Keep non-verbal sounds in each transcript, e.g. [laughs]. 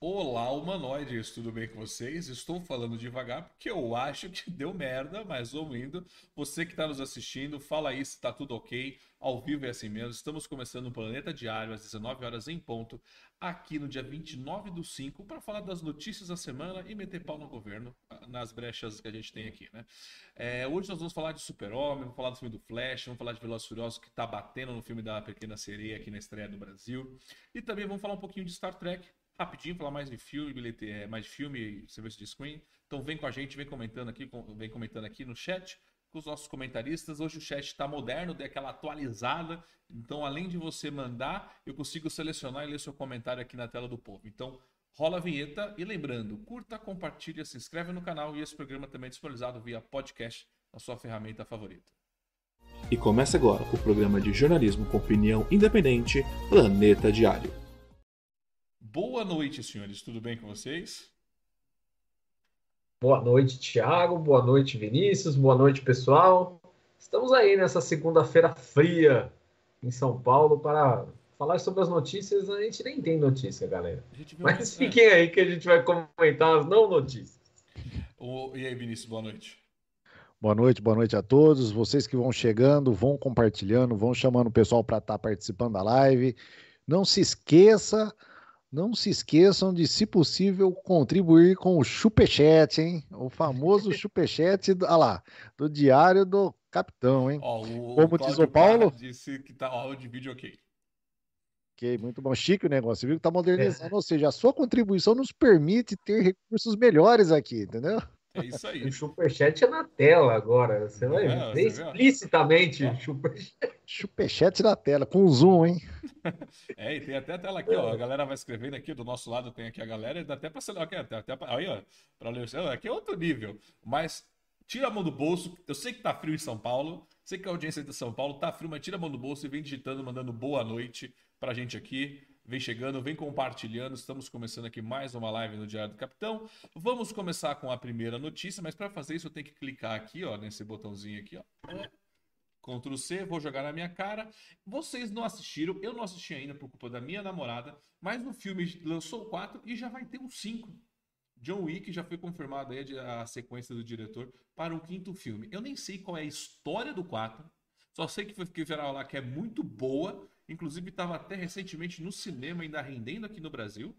Olá, humanoides, tudo bem com vocês? Estou falando devagar porque eu acho que [laughs] deu merda, mas ouvindo. Você que está nos assistindo, fala aí se está tudo ok. Ao vivo é assim mesmo. Estamos começando o Planeta Diário às 19 horas em ponto, aqui no dia 29 do 5, para falar das notícias da semana e meter pau no governo nas brechas que a gente tem aqui, né? É, hoje nós vamos falar de Super-Homem, vamos falar do filme do Flash, vamos falar de Velozes Furiosos que está batendo no filme da Pequena Sereia aqui na estreia do Brasil. E também vamos falar um pouquinho de Star Trek, rapidinho, falar mais de filme, bilhete, é, mais de filme, serviço de screen. Então vem com a gente, vem comentando aqui, vem comentando aqui no chat com os nossos comentaristas. Hoje o chat está moderno, deu aquela atualizada. Então, além de você mandar, eu consigo selecionar e ler seu comentário aqui na tela do povo. Então, rola a vinheta e lembrando, curta, compartilha, se inscreve no canal e esse programa também é disponibilizado via podcast na sua ferramenta favorita. E começa agora o programa de jornalismo com opinião independente, Planeta Diário. Boa noite, senhores. Tudo bem com vocês? Boa noite, Thiago. Boa noite, Vinícius. Boa noite, pessoal. Estamos aí nessa segunda-feira fria em São Paulo para falar sobre as notícias. A gente nem tem notícia, galera. Mas fiquem é. aí que a gente vai comentar as não notícias. E aí, Vinícius, boa noite. Boa noite, boa noite a todos. Vocês que vão chegando, vão compartilhando, vão chamando o pessoal para estar tá participando da live. Não se esqueça não se esqueçam de, se possível, contribuir com o Chupechat, hein? O famoso [laughs] Chupechat, olha lá, do Diário do Capitão, hein? Ó, o, Como o diz o Paulo. Disse que tá áudio de vídeo ok. Ok, muito bom. Chique o negócio, viu que tá modernizando. É. Ou seja, a sua contribuição nos permite ter recursos melhores aqui, entendeu? É isso aí. O superchat é na tela agora. Você vai é, ver explicitamente o superchat. Superchat na tela, com zoom, hein? [laughs] É, e tem até a tela aqui, ó. A galera vai escrevendo aqui, do nosso lado tem aqui a galera, dá até pra ser. Aqui, até, até, aí, ó, pra ler. Aqui é outro nível. Mas tira a mão do bolso. Eu sei que tá frio em São Paulo. Sei que a audiência de São Paulo tá frio, mas tira a mão do bolso e vem digitando, mandando boa noite pra gente aqui. Vem chegando, vem compartilhando. Estamos começando aqui mais uma live no Diário do Capitão. Vamos começar com a primeira notícia, mas para fazer isso eu tenho que clicar aqui, ó, nesse botãozinho aqui, ó. Ctrl C, vou jogar na minha cara. Vocês não assistiram, eu não assisti ainda por culpa da minha namorada, mas no filme lançou o 4 e já vai ter um 5. John Wick já foi confirmado aí a sequência do diretor para o quinto filme. Eu nem sei qual é a história do 4, só sei que foi que viral lá que é muito boa Inclusive estava até recentemente no cinema, ainda rendendo aqui no Brasil.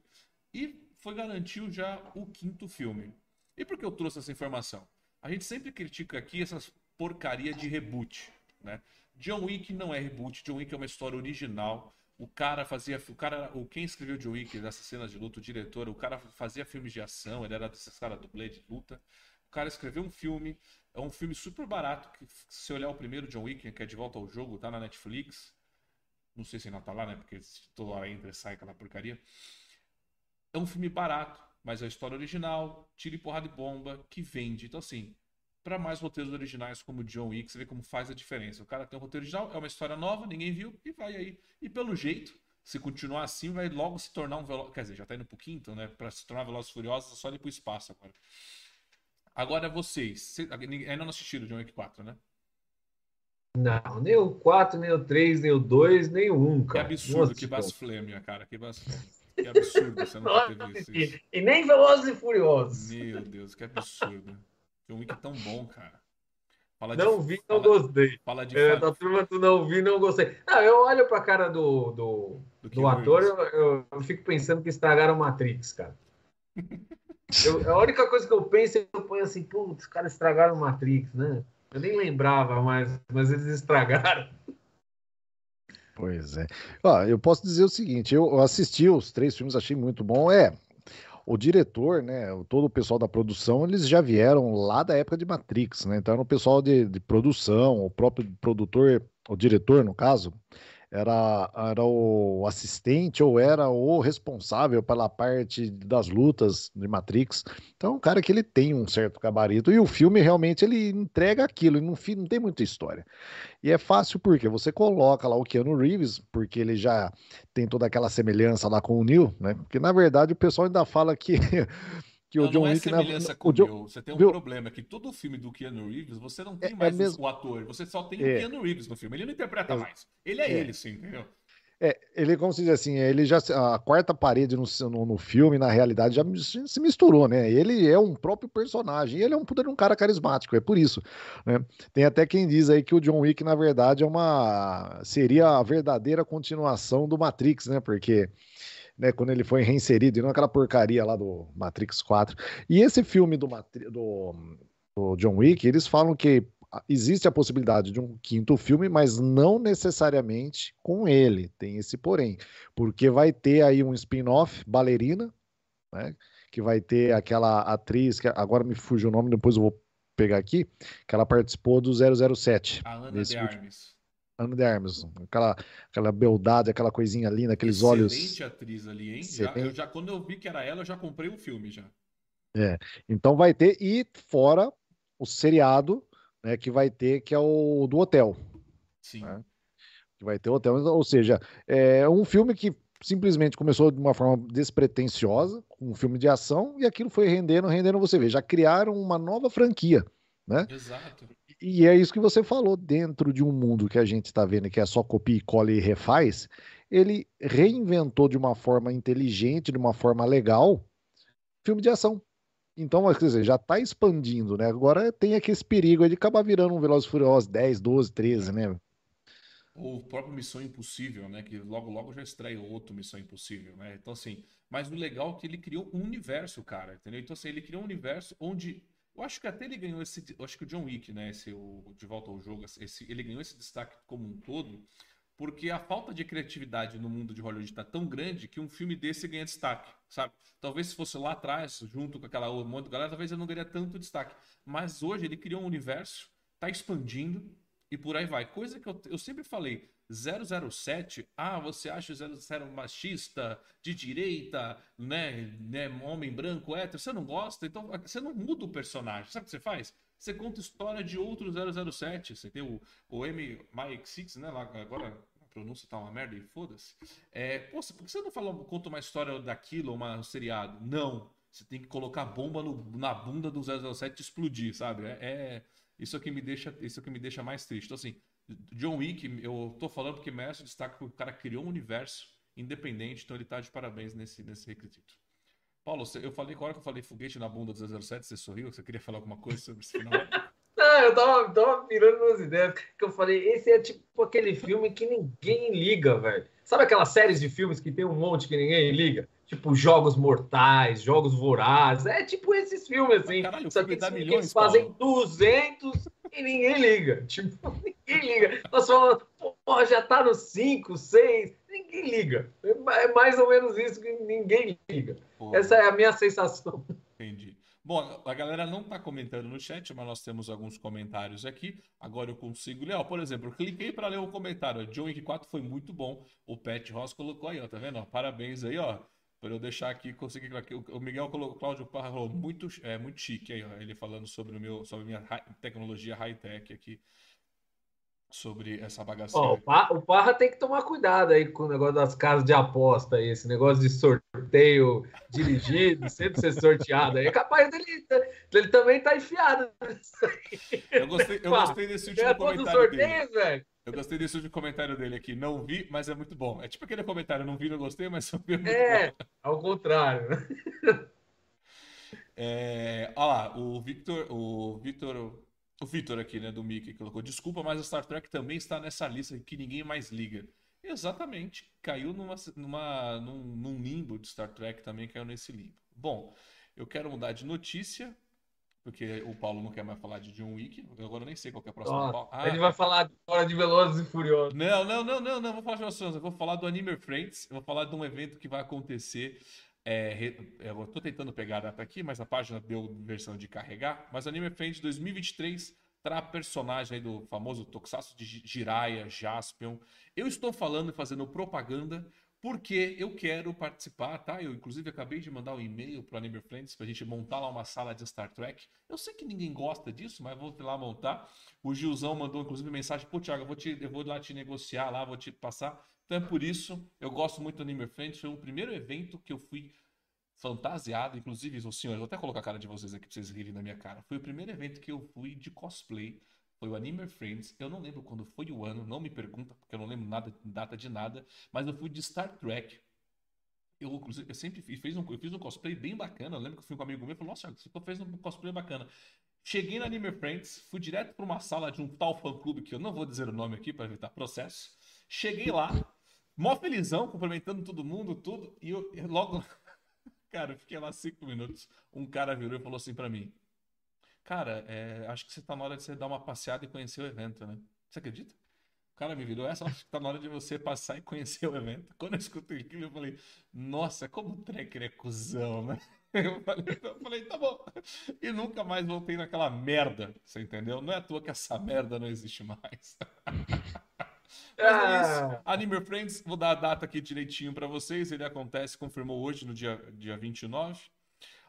E foi garantiu já o quinto filme. E por que eu trouxe essa informação? A gente sempre critica aqui essas porcaria de reboot, né? John Wick não é reboot, John Wick é uma história original. O cara fazia, o cara, o quem escreveu John Wick dessas cenas de luta, o diretor, o cara fazia filmes de ação, ele era desses caras do Blade de luta. O cara escreveu um filme, é um filme super barato que se olhar o primeiro John Wick, que é de volta ao jogo, tá na Netflix. Não sei se ainda tá lá, né? Porque toda hora entra e sai aquela porcaria. É um filme barato, mas é a história original, tira e porrada de bomba, que vende. Então, assim, para mais roteiros originais como John Wick, você vê como faz a diferença. O cara tem um roteiro original, é uma história nova, ninguém viu, e vai aí. E pelo jeito, se continuar assim, vai logo se tornar um Veloz... Quer dizer, já tá indo pro quinto, né? Pra se tornar Velozes Furiosos, é só ir pro espaço agora. Agora, vocês. Ainda não assistiram John Wick 4, né? Não, nem o 4, nem o 3, nem o 2, nem o 1, cara. Que absurdo, que blasfêmia, cara. Que blasfêmia. Que absurdo você não ter [laughs] visto isso. E nem Velozes e Furiosos. Meu Deus, que absurdo. John Wick é tão bom, cara. Fala não de, vi, não fala, gostei. Fala de é, da turma tu não vi, não gostei. Não, eu olho pra cara do, do, do, do ator, eu, eu, eu, fico pensando que estragaram Matrix, cara. [laughs] eu, a única coisa que eu penso é que eu ponho assim, putz, os caras estragaram Matrix, né? Eu nem lembrava mais, mas eles estragaram. Pois é. Ó, eu posso dizer o seguinte: eu assisti os três filmes, achei muito bom. É, o diretor, né, todo o pessoal da produção, eles já vieram lá da época de Matrix, né? Então era o pessoal de, de produção, o próprio produtor, o diretor, no caso, era, era o assistente ou era o responsável pela parte das lutas de Matrix. Então, um cara que ele tem um certo gabarito e o filme realmente ele entrega aquilo, não, não tem muita história. E é fácil porque você coloca lá o Keanu Reeves, porque ele já tem toda aquela semelhança lá com o Neil, né? Porque na verdade o pessoal ainda fala que [laughs] que não, o John não é Wick semelhança com o John... Você tem um Viu? problema que todo filme do Keanu Reeves, você não tem é, é mais é mesmo... o ator, você só tem é. o Keanu Reeves no filme. Ele não interpreta mais. Ele é, é, ele, sim, entendeu? É, ele, como se diz assim, ele já. A quarta parede no, no, no, filme, na realidade, já se misturou, né? Ele é um próprio personagem. ele é um puta um cara carismático, é por isso. Né? Tem até quem diz aí que o John Wick, na verdade, é uma. seria a verdadeira continuação do Matrix, né? Porque. Né, quando ele foi reinserido, e não aquela porcaria lá do Matrix 4. E esse filme do, do, do John Wick, eles falam que existe a possibilidade de um quinto filme, mas não necessariamente com ele. Tem esse porém, porque vai ter aí um spin-off, Ballerina, né? Que vai ter aquela atriz que agora me fuge o nome, depois eu vou pegar aqui, que ela participou do 007. A Ana de Armes. Ana de Armes, aquela, aquela beldade, aquela coisinha linda, aqueles Excelente olhos. Excelente atriz ali, hein? Já, eu já, quando eu vi que era ela, eu já comprei o um filme já. É, então vai ter, e fora o seriado né, que vai ter, que é o do hotel. Sim. Né? Que vai ter hotel, ou seja, é um filme que simplesmente começou de uma forma despretensiosa, um filme de ação, e aquilo foi rendendo, rendendo, você vê, já criaram uma nova franquia, né? Exato. E é isso que você falou, dentro de um mundo que a gente está vendo que é só copia e cola e refaz, ele reinventou de uma forma inteligente, de uma forma legal, filme de ação. Então, quer dizer, já está expandindo, né? Agora tem aqui esse perigo de acabar virando um Velozes Furiosos 10, 12, 13, né? O próprio Missão Impossível, né? Que logo, logo já estreia outro Missão Impossível, né? Então, assim, mas o legal é que ele criou um universo, cara, entendeu? Então, assim, ele criou um universo onde. Eu acho que até ele ganhou esse. Eu acho que o John Wick, né? Esse, o, de volta ao jogo, esse, ele ganhou esse destaque como um todo, porque a falta de criatividade no mundo de Hollywood está tão grande que um filme desse ganha destaque sabe? Talvez se fosse lá atrás, junto com aquela de galera, talvez ele não ganharia tanto destaque. Mas hoje ele criou um universo, tá expandindo e por aí vai. Coisa que eu, eu sempre falei, 007, ah, você acha o 00 machista, de direita, né, né, homem branco, hétero, você não gosta, então você não muda o personagem. Sabe o que você faz? Você conta história de outro 007. Você tem o, o M. Mike Six, né? Lá, agora pronúncia tá uma merda e foda-se. É, pô, por que você não fala, conta uma história daquilo, uma, um seriado? Não. Você tem que colocar bomba no, na bunda do 007 e explodir, sabe? É, é, isso é que me deixa, isso é que me deixa mais triste. Então, assim, John Wick, eu tô falando porque merece destaque porque o cara criou um universo independente, então ele tá de parabéns nesse, nesse requisito. Paulo, eu falei, qual hora que eu falei foguete na bunda do 007, você sorriu? Você queria falar alguma coisa sobre esse final? Não, [laughs] eu tava, tava pirando nas ideias, que eu falei, esse é tipo aquele filme que ninguém liga, velho. Sabe aquelas séries de filmes que tem um monte que ninguém liga? Tipo Jogos Mortais, Jogos Vorazes, é tipo esses filmes, assim. Caralho, Só que milhões, eles fazem Paulo. 200 e ninguém liga. [laughs] Tipo, ninguém liga. Nós falamos, pô, já tá no 5, 6, ninguém liga. É mais ou menos isso que ninguém liga. Pô. Essa é a minha sensação. Entendi. Bom, a galera não está comentando no chat, mas nós temos alguns comentários aqui. Agora eu consigo ler. Ó, por exemplo, eu cliquei para ler o comentário. John Wick 4 foi muito bom. O Pet Ross colocou aí, ó, tá vendo? Ó, parabéns aí, ó. Para eu deixar aqui, consegui aqui. O Miguel colocou, Cláudio Parra falou muito, é, muito chique aí, ó. Ele falando sobre o meu, sobre a minha tecnologia high-tech aqui sobre essa bagaceira. Oh, o Parra tem que tomar cuidado aí com o negócio das casas de aposta aí, esse negócio de sorteio dirigido, [laughs] sempre ser sorteado aí. É capaz dele, ele também tá enfiado Eu gostei, eu gostei desse último comentário sorteio, dele. Velho. Eu gostei desse último comentário dele aqui. Não vi, mas é muito bom. É tipo aquele comentário, não vi, não gostei, mas é muito é, bom. ao contrário. É, olha lá, o Victor, o Victor o Vitor aqui, né, do Mickey, colocou: Desculpa, mas a Star Trek também está nessa lista que ninguém mais liga. Exatamente. Caiu numa, numa, num, num limbo de Star Trek também, caiu nesse limbo. Bom, eu quero mudar de notícia, porque o Paulo não quer mais falar de John Wick. Agora eu nem sei qual é a próxima. ah, ele vai falar agora de Velozes e Furiosos. Não, não, não, não, não. Vou falar de Velozes Eu vou falar do Anime Friends. Eu vou falar de um evento que vai acontecer é, eu estou tentando pegar a data aqui, mas a página deu versão de carregar. Mas Anime Friends 2023 terá personagem aí do famoso Tokusatsu de Jiraiya, Jaspion. Eu estou falando e fazendo propaganda porque eu quero participar, tá? Eu, inclusive, acabei de mandar um e-mail para Anime Friends para a gente montar lá uma sala de Star Trek. Eu sei que ninguém gosta disso, mas vou lá montar. O Gilzão mandou, inclusive, mensagem: pô, Thiago, eu vou, te, eu vou lá te negociar lá, vou te passar. Então é por isso, eu gosto muito do Anime Friends. Foi o primeiro evento que eu fui fantasiado, inclusive, os senhores, vou até colocar a cara de vocês aqui pra vocês rirem na minha cara. Foi o primeiro evento que eu fui de cosplay. foi o Anime Friends. Eu não lembro quando foi o ano, não me pergunta, porque eu não lembro nada, data de nada, mas eu fui de Star Trek. Eu, eu sempre fiz, fiz um, eu fiz um cosplay bem bacana. Eu lembro que eu fui com um amigo meu e falou: Nossa, você fez um cosplay bacana. Cheguei na Anime Friends, fui direto para uma sala de um tal fã-clube, que eu não vou dizer o nome aqui para evitar processo. Cheguei lá, mó felizão, cumprimentando todo mundo, tudo, e eu, eu logo. [laughs] Cara, eu fiquei lá cinco minutos. Um cara virou e falou assim para mim: Cara, é, acho que você tá na hora de você dar uma passeada e conhecer o evento, né? Você acredita? O cara me virou, essa acho que tá na hora de você passar e conhecer o evento. Quando eu escutei aquilo, eu falei, nossa, como o Trekker é cuzão, né? [laughs] Eu falei, eu falei, tá bom. E nunca mais voltei naquela merda, você entendeu? Não é à toa que essa merda não existe mais. [laughs] Mas é isso. Ah. Anime Friends, vou dar a data aqui direitinho para vocês. Ele acontece, confirmou hoje, no dia, dia 29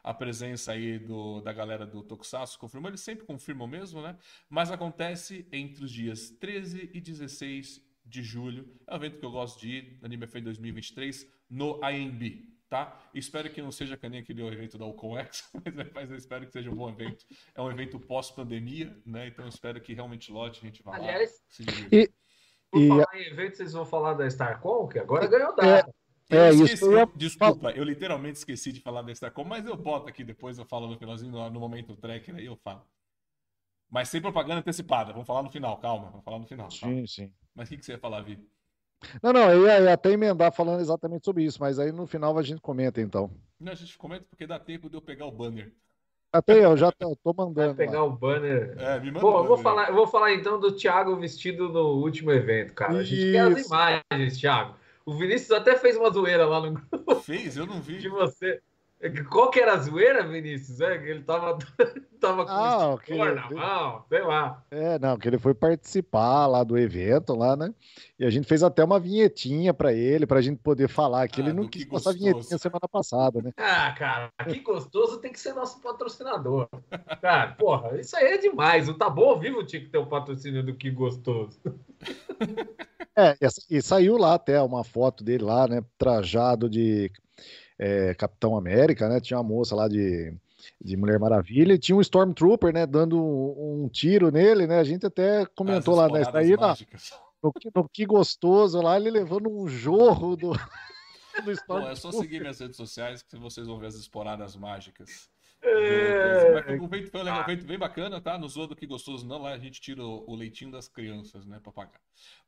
a presença aí do, da galera do Tokusatsu confirmou, eles sempre confirmam mesmo, né? Mas acontece entre os dias 13 e 16 de julho. É um evento que eu gosto de ir, Anime Fest 2023, no AMB, tá? Espero que não seja que nem aquele evento da Alconex, [laughs] mas eu espero que seja um bom evento. É um evento pós-pandemia, né? Então eu espero que realmente lote, a gente vá Aliás, lá se Por falar em evento, vocês vão falar da StarCon, que agora ganhou data. É, eu é esqueci, isso. Eu... Desculpa, eu literalmente esqueci de falar da Starcom, mas eu boto aqui depois, eu falo no finalzinho, no, no momento tracker, aí eu falo. Mas sem propaganda antecipada, vamos falar no final, calma, vamos falar no final. Calma. Sim, sim. Mas o que, que você ia falar, Vi? Não, não, eu ia, ia, até emendar falando exatamente sobre isso, mas aí no final a gente comenta então. Não, a gente comenta porque dá tempo de eu pegar o banner. Até eu já tô, tô mandando. Vai pegar lá. o banner. É, me manda Bom, eu vou falar, eu vou falar então do Thiago vestido no último evento, cara. A gente quer as imagens, Thiago. O Vinícius até fez uma zoeira lá no grupo. Fez? Eu não vi. De você. Qual que era a zoeira, Vinícius? É, que ele tava, [laughs] tava com ah, que ele... na mão, sei lá. É, não, que ele foi participar lá do evento lá, né? E a gente fez até uma vinhetinha para ele, pra gente poder falar que ah, ele não quis passar vinhetinha semana passada, né? [laughs] Ah, cara, que gostoso tem que ser nosso patrocinador. Cara, porra, isso aí é demais. O Tá Bom Vivo tinha que ter o um patrocínio do que gostoso. É, e saiu lá até uma foto dele lá, né? Trajado de é, Capitão América, né? Tinha uma moça lá de, de Mulher Maravilha e tinha um Stormtrooper, né? Dando um, um tiro nele, né? A gente até comentou lá, né? Daí, na, no, no, que gostoso lá, ele levando um jorro do, [laughs] do Stormtrooper. Bom, é só seguir minhas redes sociais que vocês vão ver as esporadas mágicas. É... O evento foi um evento bem bacana, tá? No Zoa do Que Gostoso não, lá a gente tira o, leitinho das crianças, né, pra pagar.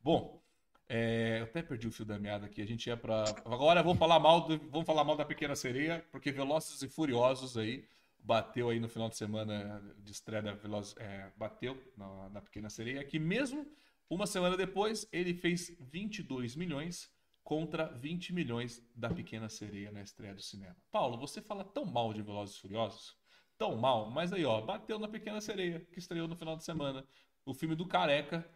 Bom, é, eu até perdi o fio da meada aqui. A gente ia para agora vamos falar mal do, vamos falar mal da Pequena Sereia, porque Velozes e Furiosos aí bateu aí no final de semana de estreia da Veloz, é, bateu na, na, Pequena Sereia, que mesmo uma semana depois ele fez 22 milhões contra 20 milhões da Pequena Sereia na estreia do cinema. Paulo, você fala tão mal de Velozes e Furiosos, tão mal, mas aí ó, bateu na Pequena Sereia, que estreou no final de semana, o filme do Careca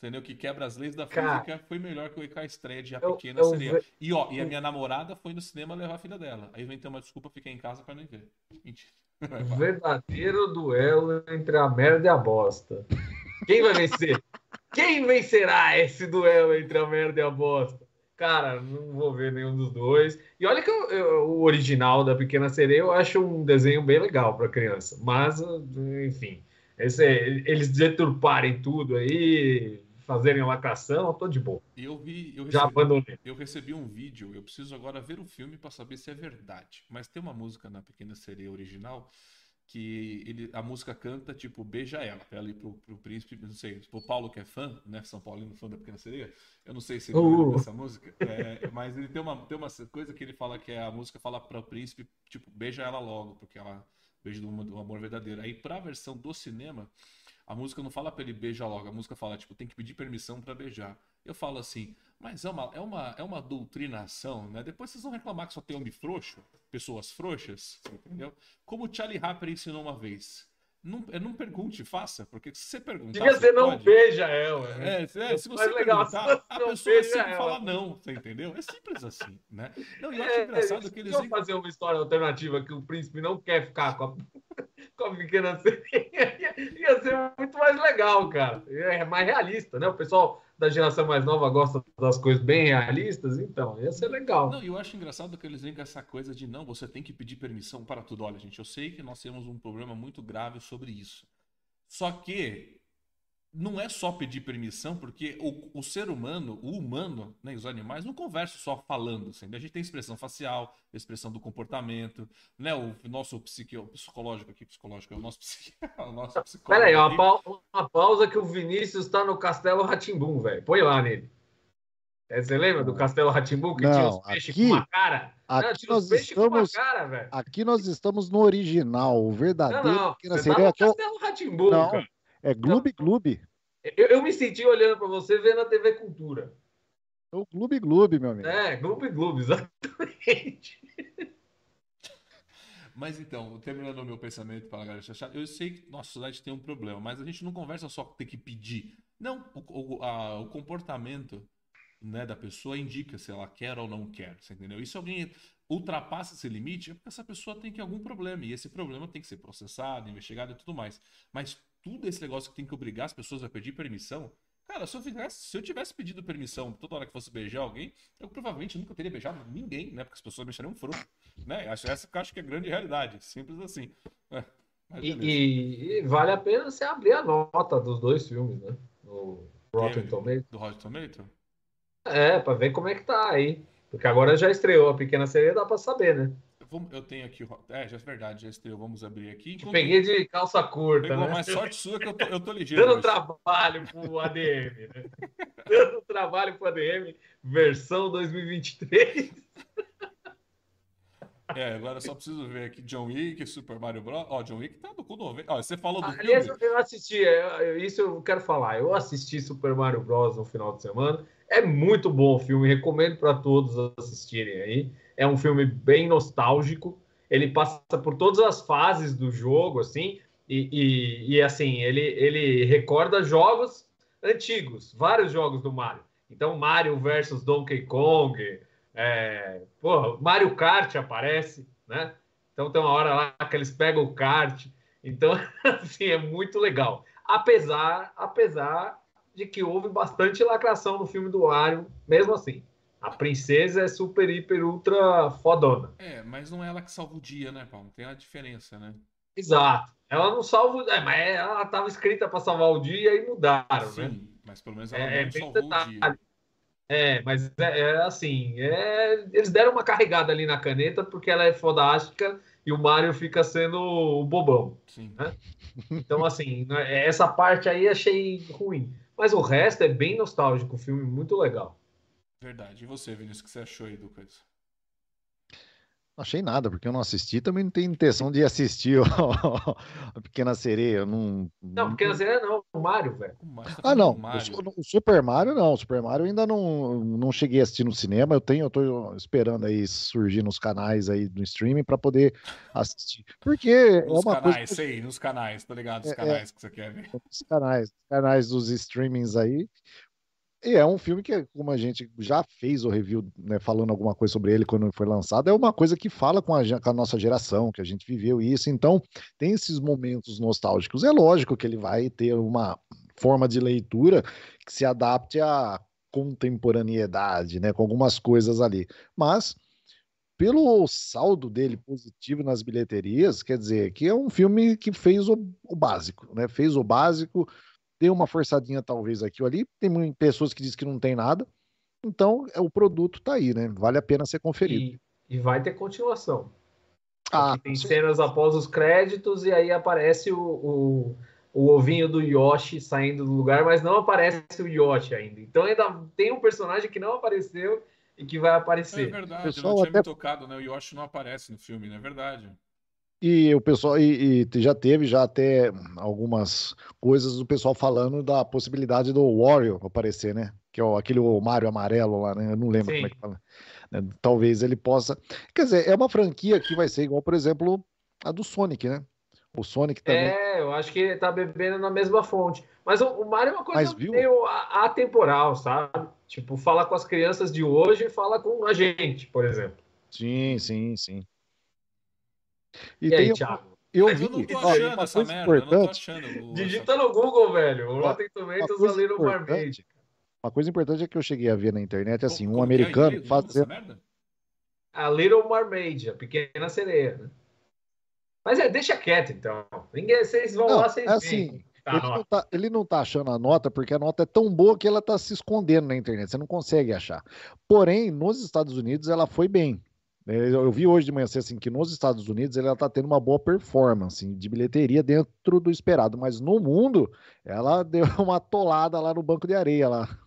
entendeu? Que quebra as leis da física, Cara, foi melhor que a estreia de A Pequena eu, eu Sereia. E, ó, e a minha namorada foi no cinema levar a filha dela. Aí vem ter uma desculpa, fiquei em casa pra nem ver. Mentira. Verdadeiro duelo entre a merda e a bosta. Quem vai vencer? Quem vencerá esse duelo entre a merda e a bosta? Cara, não vou ver nenhum dos dois. E olha que eu, eu, o original da Pequena Sereia eu acho um desenho bem legal para criança. Mas, enfim, esse, eles deturparem tudo aí, fazerem lacração, eu tô de boa. Eu vi, eu recebi, já abandonei. Eu recebi um vídeo, eu preciso agora ver o filme para saber se é verdade. Mas tem uma música na Pequena Sereia original que ele, a música canta tipo beija ela, é ali pro, pro príncipe, não sei, pro Paulo que é fã, né, São Paulino fã da Pequena Sereia, eu não sei se ele uh. essa música, é, mas ele tem uma, tem uma coisa que ele fala que é a música fala para o príncipe, tipo, beija ela logo, porque ela beija do, do amor verdadeiro. Aí pra versão do cinema, a música não fala pra ele beijar logo, a música fala, tipo, tem que pedir permissão para beijar. Eu falo assim, mas é uma, é, uma, é uma doutrinação, né? Depois vocês vão reclamar que só tem homem frouxo, pessoas frouxas, entendeu? Como o Charlie Harper ensinou uma vez. Não, não pergunte, faça, porque se você perguntar. Diga você não pode... beija ela. Né? É, é, se você legal, perguntar, a pessoa sempre falar não, você entendeu? É simples assim, né? Não, eu acho é, engraçado é, que eles. fazer uma história alternativa que o príncipe não quer ficar com a, [laughs] com a pequena sereia, ia ser muito mais legal, cara. É mais realista, né? O pessoal da geração mais nova gosta das coisas bem realistas, então ia ser legal. Não, eu acho engraçado que eles com essa coisa de não, você tem que pedir permissão para tudo. Olha, gente, eu sei que nós temos um problema muito grave sobre isso. Só que não é só pedir permissão, porque o, o ser humano, o humano, né, os animais, não conversam só falando. Assim, a gente tem expressão facial, expressão do comportamento, né? O nosso psiqui, psicológico aqui, psicológico, é o nosso, [laughs] psiqui, o nosso psicólogo. Peraí, uma, pa uma pausa que o Vinícius está no Castelo Ratimbum, velho. Põe lá nele. É, você lembra do Castelo Ratimbum que não, tinha os peixes aqui, com uma cara? Aqui não, nós estamos, cara, Aqui nós estamos no original, o verdadeiro. Não, não, você tá no Castelo Ratimbum, cara. É Gloob Gloob. Eu, eu, me senti olhando para você vendo a TV Cultura. É o Gloob Gloob, meu amigo. É, Gloob Gloob, [laughs] exatamente. Mas então, terminando o meu pensamento para a galera achar, eu sei que nossa sociedade tem um problema, mas a gente não conversa só ter que pedir. Não, o, o, a, o comportamento né, da pessoa indica se ela quer ou não quer, você entendeu? E se alguém ultrapassa esse limite, é porque essa pessoa tem que algum problema, e esse problema tem que ser processado, investigado e tudo mais. Mas tudo esse negócio que tem que obrigar as pessoas a pedir permissão. Cara, se eu, fizesse, se eu tivesse pedido permissão toda hora que fosse beijar alguém, eu provavelmente nunca teria beijado ninguém, né? Porque as pessoas mexeriam um fruto. Né? Essa que eu acho que é a grande realidade. Simples assim. É, e, e, e, vale a pena você abrir a nota dos dois filmes, né? No Rotten Tomato. Do Rotten Tomato? É, pra ver como é que tá aí. Porque agora já estreou a Pequena Sereia, dá pra saber, né? Eu tenho aqui. É, já é verdade, já estreou. Vamos abrir aqui. Enquanto... Peguei de calça curta. Pegou, né? mas sorte sua que eu tô, eu tô ligeiro. Dando hoje. trabalho pro ADM, né? [laughs] Dando trabalho pro ADM, versão 2023. É, agora eu só preciso ver aqui John Wick, Super Mario Bros. Ó, John Wick tá do cu 90. Ó, você falou do Aliás, filme. eu assisti, isso eu quero falar. Eu assisti Super Mario Bros. no final de semana. É muito bom o filme, recomendo para todos assistirem aí. É um filme bem nostálgico. Ele passa por todas as fases do jogo, assim, e, e, e assim, ele, ele recorda jogos antigos, vários jogos do Mario. Então, Mario versus Donkey Kong, é, porra, Mario Kart aparece, né? Então tem uma hora lá que eles pegam o kart. Então, [laughs] assim, é muito legal. Apesar, apesar de que houve bastante lacração no filme do Mario, mesmo assim. A princesa é super, hiper, ultra fodona. É, mas não é ela que salva o dia, né, Paulo? Tem a diferença, né? Exato. Ela não salva. É, mas ela estava escrita para salvar o dia e mudaram, Sim, né? mas pelo menos ela é, não salvou detalhe. o dia. É, mas é, é assim, é, eles deram uma carregada ali na caneta porque ela é fodástica e o Mario fica sendo o bobão. Sim. Né? Então, assim, né, essa parte aí achei ruim. Mas o resto é bem nostálgico, o filme muito legal. Verdade. E você, Vinícius, o que você achou aí do coisa? Não achei nada, porque eu não assisti, também não tenho intenção de assistir [laughs] a Pequena Sereia. Não, não, Pequena Sereia não, o Mario, velho. Ah, não, o, o, Super Mario não, o Super Mario ainda não, não cheguei a assistir no cinema, eu tenho, eu tô esperando aí surgir nos canais aí do streaming para poder assistir. Porque nos é uma canais, coisa... sei, nos canais, tá ligado? Os é, canais é, que você quer ver. Nos canais, canais dos streamings aí, e é um filme que, como a gente já fez o review, né, falando alguma coisa sobre ele quando foi lançado, é uma coisa que fala com a, com a, nossa geração, que a gente viveu isso. Então, tem esses momentos nostálgicos. É lógico que ele vai ter uma forma de leitura que se adapte à contemporaneidade, né, com algumas coisas ali. Mas, pelo saldo dele positivo nas bilheterias, quer dizer que é um filme que fez o, o básico, né? Fez o básico deu uma forçadinha talvez aqui ou ali. Tem pessoas que dizem que não tem nada. Então, é, o produto tá aí, né? Vale a pena ser conferido. E, e vai ter continuação. Ah, tem cenas após os créditos e aí aparece o, o, o, ovinho do Yoshi saindo do lugar, mas não aparece o Yoshi ainda. Então ainda tem um personagem que não apareceu e que vai aparecer. É verdade, eu não tinha até... me tocado, né? O Yoshi não aparece no filme, não é verdade? E o pessoal e, e, já teve já até algumas coisas do pessoal falando da possibilidade do Wario aparecer, né? Que é aquele Mario amarelo lá, né? Eu não lembro Sim. como é que fala. Né? Talvez ele possa. Quer dizer, é uma franquia que vai ser igual, por exemplo, a do Sonic, né? O Sonic também. É, eu acho que tá bebendo na mesma fonte. Mas o, o Mario é uma coisa meio atemporal, sabe? Tipo, fala com as crianças de hoje e fala com a gente, por exemplo. Sim, sim, sim. E, e aí, Thiago? Eu, vi, eu não tô achando essa merda, importante. eu não tô achando. Digita no Google, velho. O Rotten Tomatoes ali no Marmade. Uma coisa importante é que eu cheguei a ver na internet, assim, um americano é fazendo... A Little Mermaid, a pequena sereia, né? Mas é, deixa quieto, então. Ninguém, vocês vão não, lá, vocês assim, Tá ele, não tá, ele não tá achando a nota porque a nota é tão boa que ela tá se escondendo na internet. Você não consegue achar. Porém, nos Estados Unidos ela foi bem. Eu vi hoje de manhã assim que nos Estados Unidos ela está tendo uma boa performance de bilheteria dentro do esperado, mas no mundo ela [laughs] deu uma atolada lá no banco de areia lá.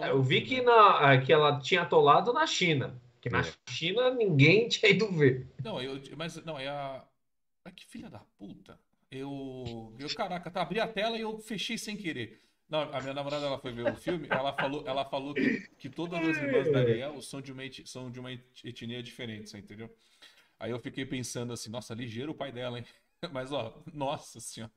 É, eu vi que, na, que ela tinha atolado na China, que na é. China ninguém [laughs] tinha ido ver. Não, eu, mas não é a, a que filha da puta. Eu, eu caraca, tá abri a tela e eu fechei sem querer. Não, a minha namorada ela foi ver o filme, ela falou, ela falou que, que todas as irmãs da Ariel são de uma, são de uma etnia diferente, entendeu? Aí eu fiquei pensando assim, nossa, ligeiro o pai dela, hein? [laughs] Mas ó, nossa senhora.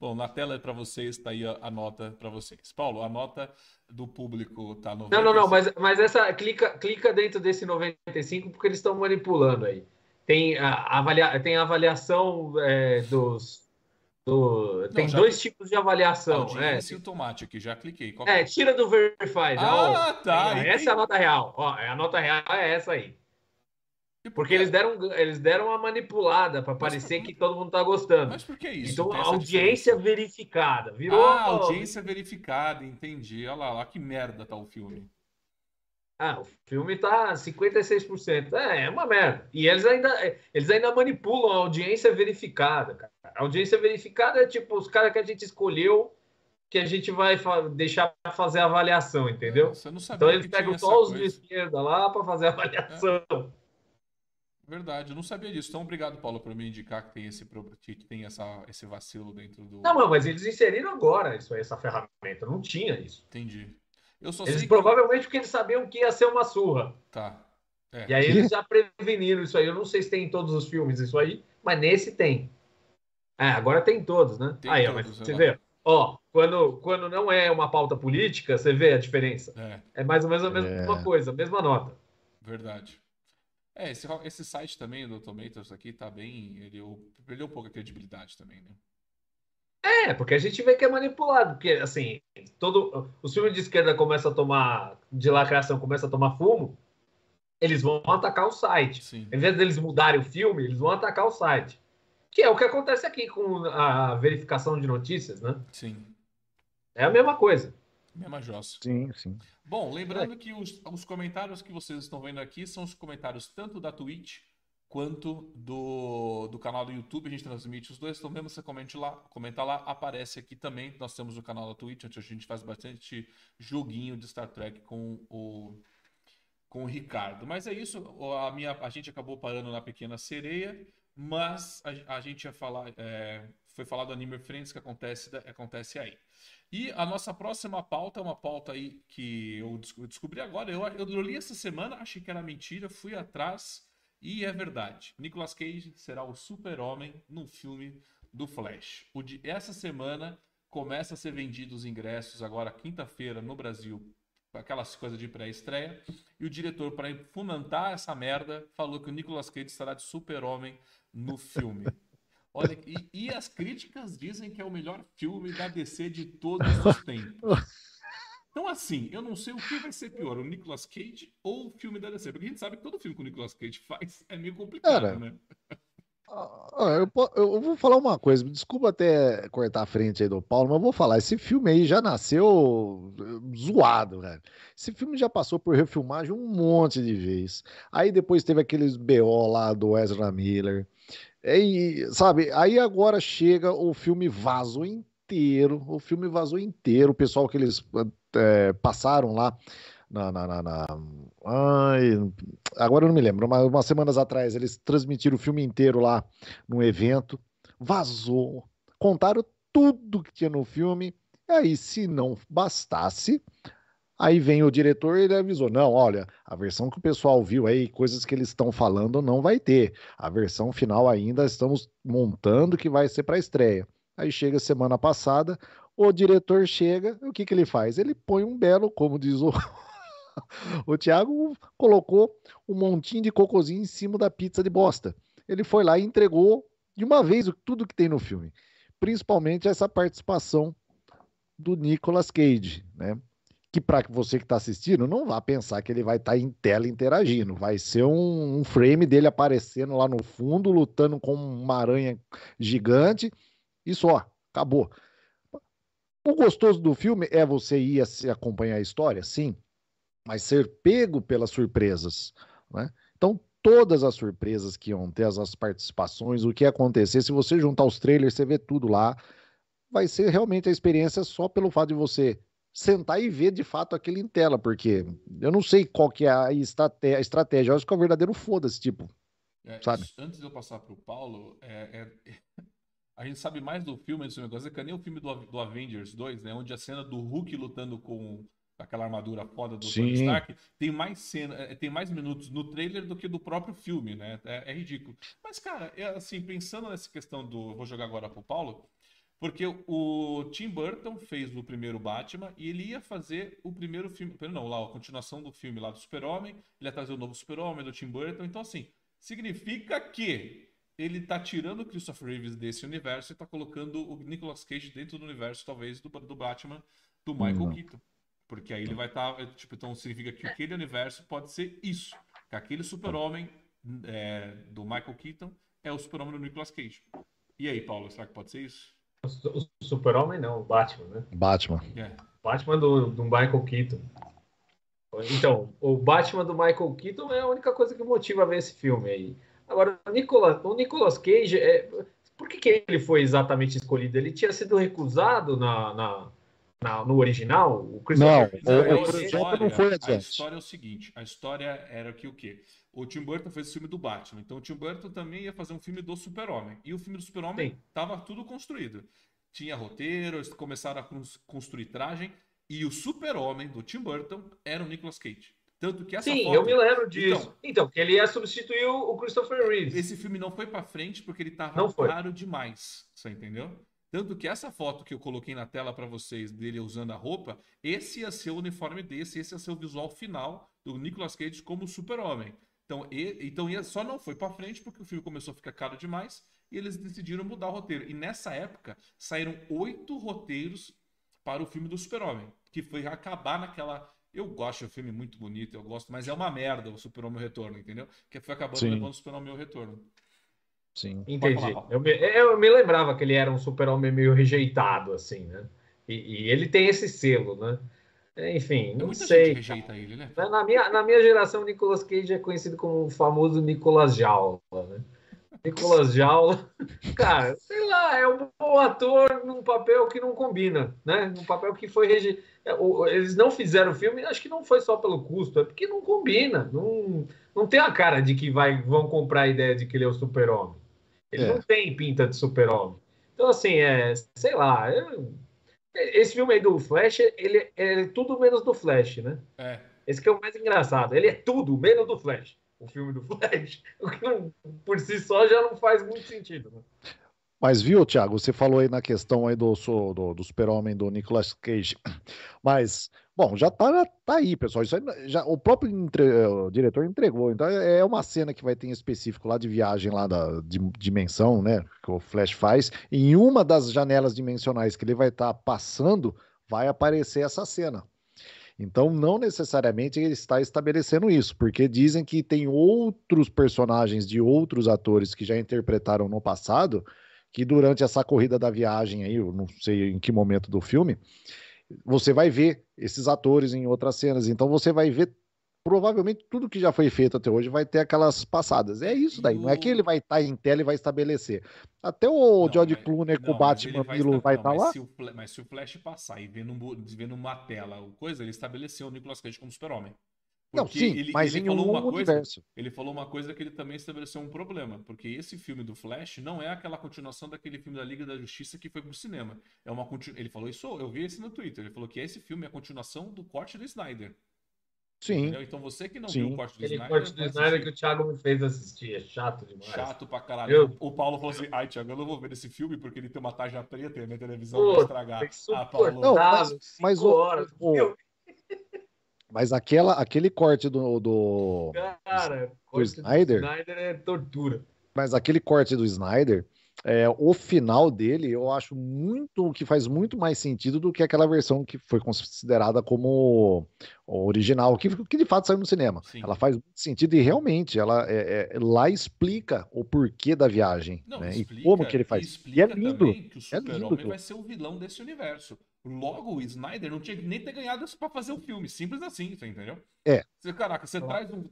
Bom, na tela para vocês tá aí a, a nota para vocês. Paulo, a nota do público tá no. Não, não, não, mas, mas essa clica, clica dentro desse 95 porque eles estão manipulando aí. Tem a, avalia, tem a avaliação é, dos do... Tem Não, dois tipos de avaliação. Audiência é. e o tomate aqui, já cliquei. Qual é, tira do Verified. Ah, ó, tá. Essa é a nota real. Ó, a nota real é essa aí. Por Porque eles deram, eles deram uma manipulada para parecer que todo mundo tá gostando. Mas por que isso? Então, audiência diferença? verificada. Virou. Ah, audiência verificada, entendi. Olha lá, olha que merda tá o filme. Ah, o filme tá 56%. É, é uma merda. E eles ainda, eles ainda manipulam a audiência verificada, cara. A audiência verificada é tipo os caras que a gente escolheu que a gente vai deixar fazer a avaliação, entendeu? então eles pegam só os de esquerda lá para fazer a avaliação. É. Verdade, eu não sabia disso. Então, obrigado, Paulo, por me indicar que tem esse, que tem essa, esse vacilo dentro do. Não, mas eles inseriram agora isso, essa ferramenta. Não tinha isso. Entendi. Eu só eles provavelmente porque eles sabiam que ia ser uma surra. Tá. É. E aí eles já preveniram isso aí. Eu não sei se tem em todos os filmes isso aí, mas nesse tem. É, agora tem todos, né? Tem aí, todos, mas você vê. Ó, quando, quando não é uma pauta política, você vê a diferença. É, é mais ou menos a mesma é. coisa, a mesma nota. Verdade. É, esse, esse site também do Tomatoes aqui tá bem. Ele perdeu um pouco a credibilidade também, né? É, porque a gente vê que é manipulado, porque assim, todo os filmes de esquerda começam a tomar de lacração, começa a tomar fumo, eles vão atacar o site. Sim. Em vez deles mudarem o filme, eles vão atacar o site. Que é o que acontece aqui com a verificação de notícias, né? Sim. É a mesma coisa. Mesma jossa. Sim, sim. Bom, lembrando que os, os comentários que vocês estão vendo aqui são os comentários tanto da Twitch quanto do, do canal do YouTube. A gente transmite os dois. Então, mesmo você comente lá, comenta lá, aparece aqui também. Nós temos o canal da Twitch, onde a gente faz bastante joguinho de Star Trek com o, com o Ricardo. Mas é isso. A, minha, a gente acabou parando na Pequena Sereia, mas a, a gente ia falar. É, foi falar do Anime Friends que acontece, acontece aí. E a nossa próxima pauta é uma pauta aí que eu descobri agora. Eu, eu li essa semana, achei que era mentira, fui atrás. E é verdade. Nicolas Cage será o super-homem no filme do Flash. O de, essa semana começa a ser vendidos os ingressos agora quinta-feira no Brasil, aquelas coisas de pré-estreia. E o diretor, para fundamentar essa merda, falou que o Nicolas Cage estará de super-homem no filme. Olha, e, e, as críticas dizem que é o melhor filme da DC de todos os tempos. Então, assim, eu não sei o que vai ser pior, o Nicolas Cage ou o filme da DC. Porque a gente sabe que todo filme que o Nicolas Cage faz é meio complicado, Cara, né? Eu, eu, vou falar uma coisa, desculpa até cortar a frente aí do Paulo, mas eu vou falar, esse filme aí já nasceu eh, zoado, cara. Esse filme já passou por refilmagem um monte de vezes. Aí depois teve aqueles BO lá do Ezra Miller. E, sabe, aí agora chega o filme vaso inteiro, o filme vazou inteiro, o pessoal que eles é, passaram lá na, na, na, na... Ai, agora eu não me lembro, mas umas semanas atrás eles transmitiram o filme inteiro lá num evento, vazou, contaram tudo que tinha no filme, e aí se não bastasse, Aí vem o diretor e ele avisou: não, olha, a versão que o pessoal viu aí, coisas que eles estão falando, não vai ter. A versão final ainda estamos montando que vai ser para estreia. Aí chega semana passada, o diretor chega, o que, que ele faz? Ele põe um belo, como diz o, [laughs] o Thiago, colocou um montinho de cocôzinho em cima da pizza de bosta. Ele foi lá e entregou de uma vez tudo que tem no filme, principalmente essa participação do Nicolas Cage, né? Que para você que está assistindo, não vá pensar que ele vai estar tá em tela interagindo. Vai ser um, um, frame dele aparecendo lá no fundo, lutando com uma aranha gigante, e só, acabou. O gostoso do filme é você ir a acompanhar a história, sim, mas ser pego pelas surpresas, né? Então, todas as surpresas que iam ter, as participações, o que ia acontecer, se você juntar os trailers, você vê tudo lá, vai ser realmente a experiência só pelo fato de você sentar e ver de fato aquilo em tela, porque eu não sei qual que é a estratégia, eu acho que é o verdadeiro foda-se, tipo, é, sabe? Antes de eu passar para o Paulo, é, é, [laughs] a gente sabe mais do filme desse negócio, que nem o filme do, do Avengers 2, né, onde a cena do Hulk lutando com aquela armadura foda do Sim. Tony Stark, tem mais cena, é, tem mais minutos no trailer do que do próprio filme, né? É, é ridículo. Mas, cara, é, assim, pensando nessa questão do. Vou jogar agora pro Paulo. Porque o Tim Burton fez o primeiro Batman e ele ia fazer o primeiro filme. Não, lá, a continuação do filme lá do Super-Homem. Ele ia trazer o novo Super-Homem do Tim Burton. Então, assim, significa que ele tá tirando o Christopher Reeves desse universo e tá colocando o Nicolas Cage dentro do universo, talvez, do, do Batman do Michael Não. Keaton. Porque aí ele vai estar. Tá, tipo, então significa que aquele universo pode ser isso. Que aquele super-homem é, do Michael Keaton é o super-homem do Nicolas Cage. E aí, Paulo, será que pode ser isso? O super-homem não, o Batman, né? Batman. É. Batman do, do Michael Keaton. Então, o Batman do Michael Keaton é a única coisa que motiva a ver esse filme aí. Agora, o Nicolas, o Nicolas Cage, é, por que, que ele foi exatamente escolhido? Ele tinha sido recusado na, na na, no original? O Christopher não, o, o, o história, não foi adiante. A história é o seguinte: a história era que o quê? O Tim Burton fez o filme do Batman, então o Tim Burton também ia fazer um filme do Super-Homem. E o filme do Super-Homem estava tudo construído. Tinha roteiro, eles começaram a construir tragem, e o Super-Homem do Tim Burton era o Nicolas Cage. Tanto que essa Sim, foto... eu me lembro disso. Então, então ele ia substituir o Christopher Reeves. Esse filme não foi para frente porque ele tava caro demais. Você entendeu? Tanto que essa foto que eu coloquei na tela para vocês dele usando a roupa, esse ia ser o uniforme desse, esse ia ser o visual final do Nicolas Cage como super-homem. Então, e, então ia, só não foi para frente porque o filme começou a ficar caro demais e eles decidiram mudar o roteiro. E nessa época saíram oito roteiros para o filme do super-homem, que foi acabar naquela eu gosto, é um filme muito bonito, eu gosto, mas é uma merda o Super-Homem Retorno, entendeu? Que foi acabando Sim. levando o Super-Homem ao Retorno. Sim. Entendi. Eu me, eu me lembrava que ele era um super-homem meio rejeitado, assim, né? E, e, ele tem esse selo, né? Enfim, não Muita sei. rejeita ele, né? Na minha, na minha geração, Nicolas Cage é conhecido como o famoso Nicolas Jaula, né? Nicolas [laughs] Jaula, cara, sei lá, é um bom ator num papel que não combina, né? Num papel que foi rejeitado. É, eles não fizeram o filme, acho que não foi só pelo custo, é porque não combina. Não, não tem a cara de que vai, vão comprar a ideia de que ele é o super-homem. Ele é. não tem pinta de super-homem. Então, assim, é, sei lá. Eu, esse filme aí do Flash, ele é tudo menos do Flash, né? É. Esse que é o mais engraçado. Ele é tudo menos do Flash. O filme do [laughs] Flash. O que não, por si só já não faz muito sentido. Né? Mas viu, Thiago, você falou aí na questão aí do, do, do super-homem do Nicolas Cage. [clears throat] Mas Bom, já tá, tá aí, pessoal. Isso aí, já, o próprio entre, o diretor entregou. Então é, é uma cena que vai ter em específico lá de viagem lá da de, dimensão, né? Que o Flash faz. Em uma das janelas dimensionais que ele vai estar tá passando, vai aparecer essa cena. Então, não necessariamente ele está estabelecendo isso, porque dizem que tem outros personagens de outros atores que já interpretaram no passado, que durante essa corrida da viagem aí, eu não sei em que momento do filme, você vai ver esses atores em outras cenas. Então você vai ver provavelmente tudo que já foi feito até hoje vai ter aquelas passadas. É isso daí. Não é que ele vai estar tá em tela e vai estabelecer. Até o não, George Clooney com o Batman vai estar, vai estar lá. Se o, mas se o Flash passar e ver, num, ver numa tela coisa, ele estabeleceu o Nicolas Cage como super-homem. Não, sim, ele, mas ele em falou um uma coisa, universo. Ele falou uma coisa que ele também estabeleceu um problema, porque esse filme do Flash não é aquela continuação daquele filme da Liga da Justiça que foi pro cinema. É uma continu... Ele falou isso, eu vi isso no Twitter. Ele falou que esse filme é a continuação do corte do Snyder. Sim. Entendeu? Então você que não sim. viu o corte do Aquele Snyder. corte do Snyder que o Thiago me fez assistir. É chato demais. Chato pra caralho. Eu... O Paulo falou assim: ai, Thiago, eu não vou ver esse filme porque ele tem uma tarja preta e a minha televisão Pô, vai estragar. Ah, Paulo. Não, mas, mas o, o, mas aquela, aquele corte do. do Cara, do Snyder, do Snyder é tortura. Mas aquele corte do Snyder, é, o final dele, eu acho muito que faz muito mais sentido do que aquela versão que foi considerada como original, que, que de fato saiu no cinema. Sim. Ela faz muito sentido e realmente ela é, é, lá explica o porquê da viagem Não, né? explica, e como que ele faz. E, e é lindo. que o Super-Homem é vai ser o vilão desse universo. Logo, o Snyder não tinha nem ter ganhado isso pra fazer o filme. Simples assim, você entendeu? É. Você, caraca, você traz um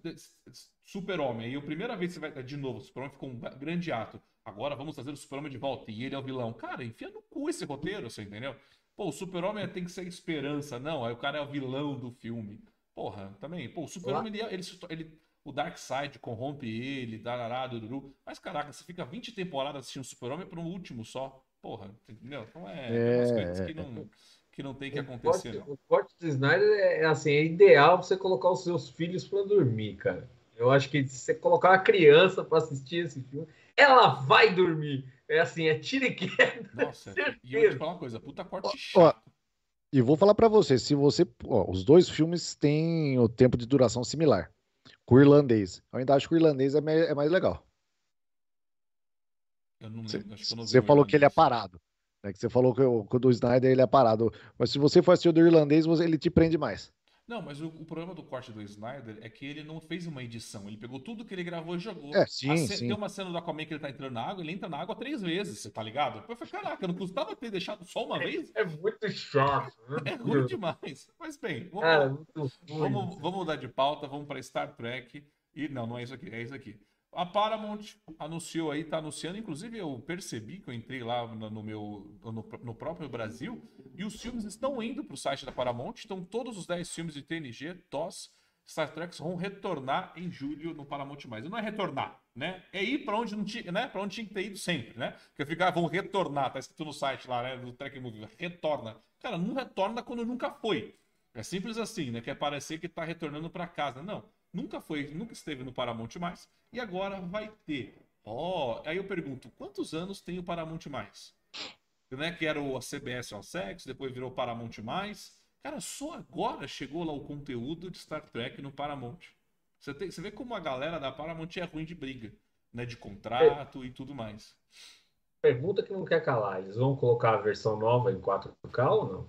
super-homem e a primeira vez que você vai. De novo, o super-homem ficou um grande ato. Agora vamos trazer o super-homem de volta e ele é o vilão. Cara, enfia no cu esse roteiro, você entendeu? Pô, o super-homem tem que ser esperança. Não, aí o cara é o vilão do filme. Porra, também. Pô, o super-homem, ele, ele, ele, o Dark Side corrompe ele, darará, dururu. Mas caraca, você fica 20 temporadas assistindo o super-homem para um último só. Porra, entendeu? Então é, é umas coisas que não, que não tem que acontecer. O corte, o corte do Snyder é assim, é ideal você colocar os seus filhos para dormir, cara. Eu acho que se você colocar uma criança para assistir esse filme, ela vai dormir. É assim, é tira e queda. Nossa, [laughs] e eu vou te falar uma coisa, puta corte chato. Ó, e vou falar para você, se você, ó, os dois filmes têm o tempo de duração similar. Com o irlandês. Eu ainda acho que o irlandês é mais, é mais legal. Eu não lembro, acho que eu não Você falou que ele é parado. Né? Que você falou que o, do Snyder ele é parado. Mas se você for assistir o do irlandês, ele te prende mais. Não, mas o, o, problema do corte do Snyder é que ele não fez uma edição. Ele pegou tudo que ele gravou e jogou. É, sim, sim. Tem uma cena do Aquaman que ele tá entrando na água, ele entra na água três vezes, você tá ligado? Eu falei, caraca, não custava ter deixado só uma é, vez? É muito chato. Né? É ruim demais. Mas bem, vamos, é, vamos, vamos mudar de pauta, vamos para Star Trek. E não, não é isso aqui, é isso aqui. A Paramount anunciou aí, tá anunciando, inclusive eu percebi que eu entrei lá no, meu no, no próprio Brasil e os filmes estão indo para o site da Paramount, então todos os 10 filmes de TNG, TOS, Star Trek vão retornar em julho no Paramount+. E não é retornar, né? É ir para onde não tinha, né? Para onde tinha que ter ido sempre, né? Porque ficar vão retornar, tá escrito no site lá, né, do Trek Movie, retorna. Cara, não retorna quando nunca foi. É simples assim, né? Quer parecer que tá retornando para casa. Não nunca foi, nunca esteve no Paramount mais e agora vai ter. Ó, oh, aí eu pergunto, quantos anos tem o Paramount mais? Né, que era o CBS All Sex, depois virou Paramount mais. Cara, só agora chegou lá o conteúdo de Star Trek no Paramount. Você, tem, você vê como a galera da Paramount é ruim de briga, né, de contrato é. e tudo mais. Pergunta que não quer calar, eles vão colocar a versão nova em 4K ou não?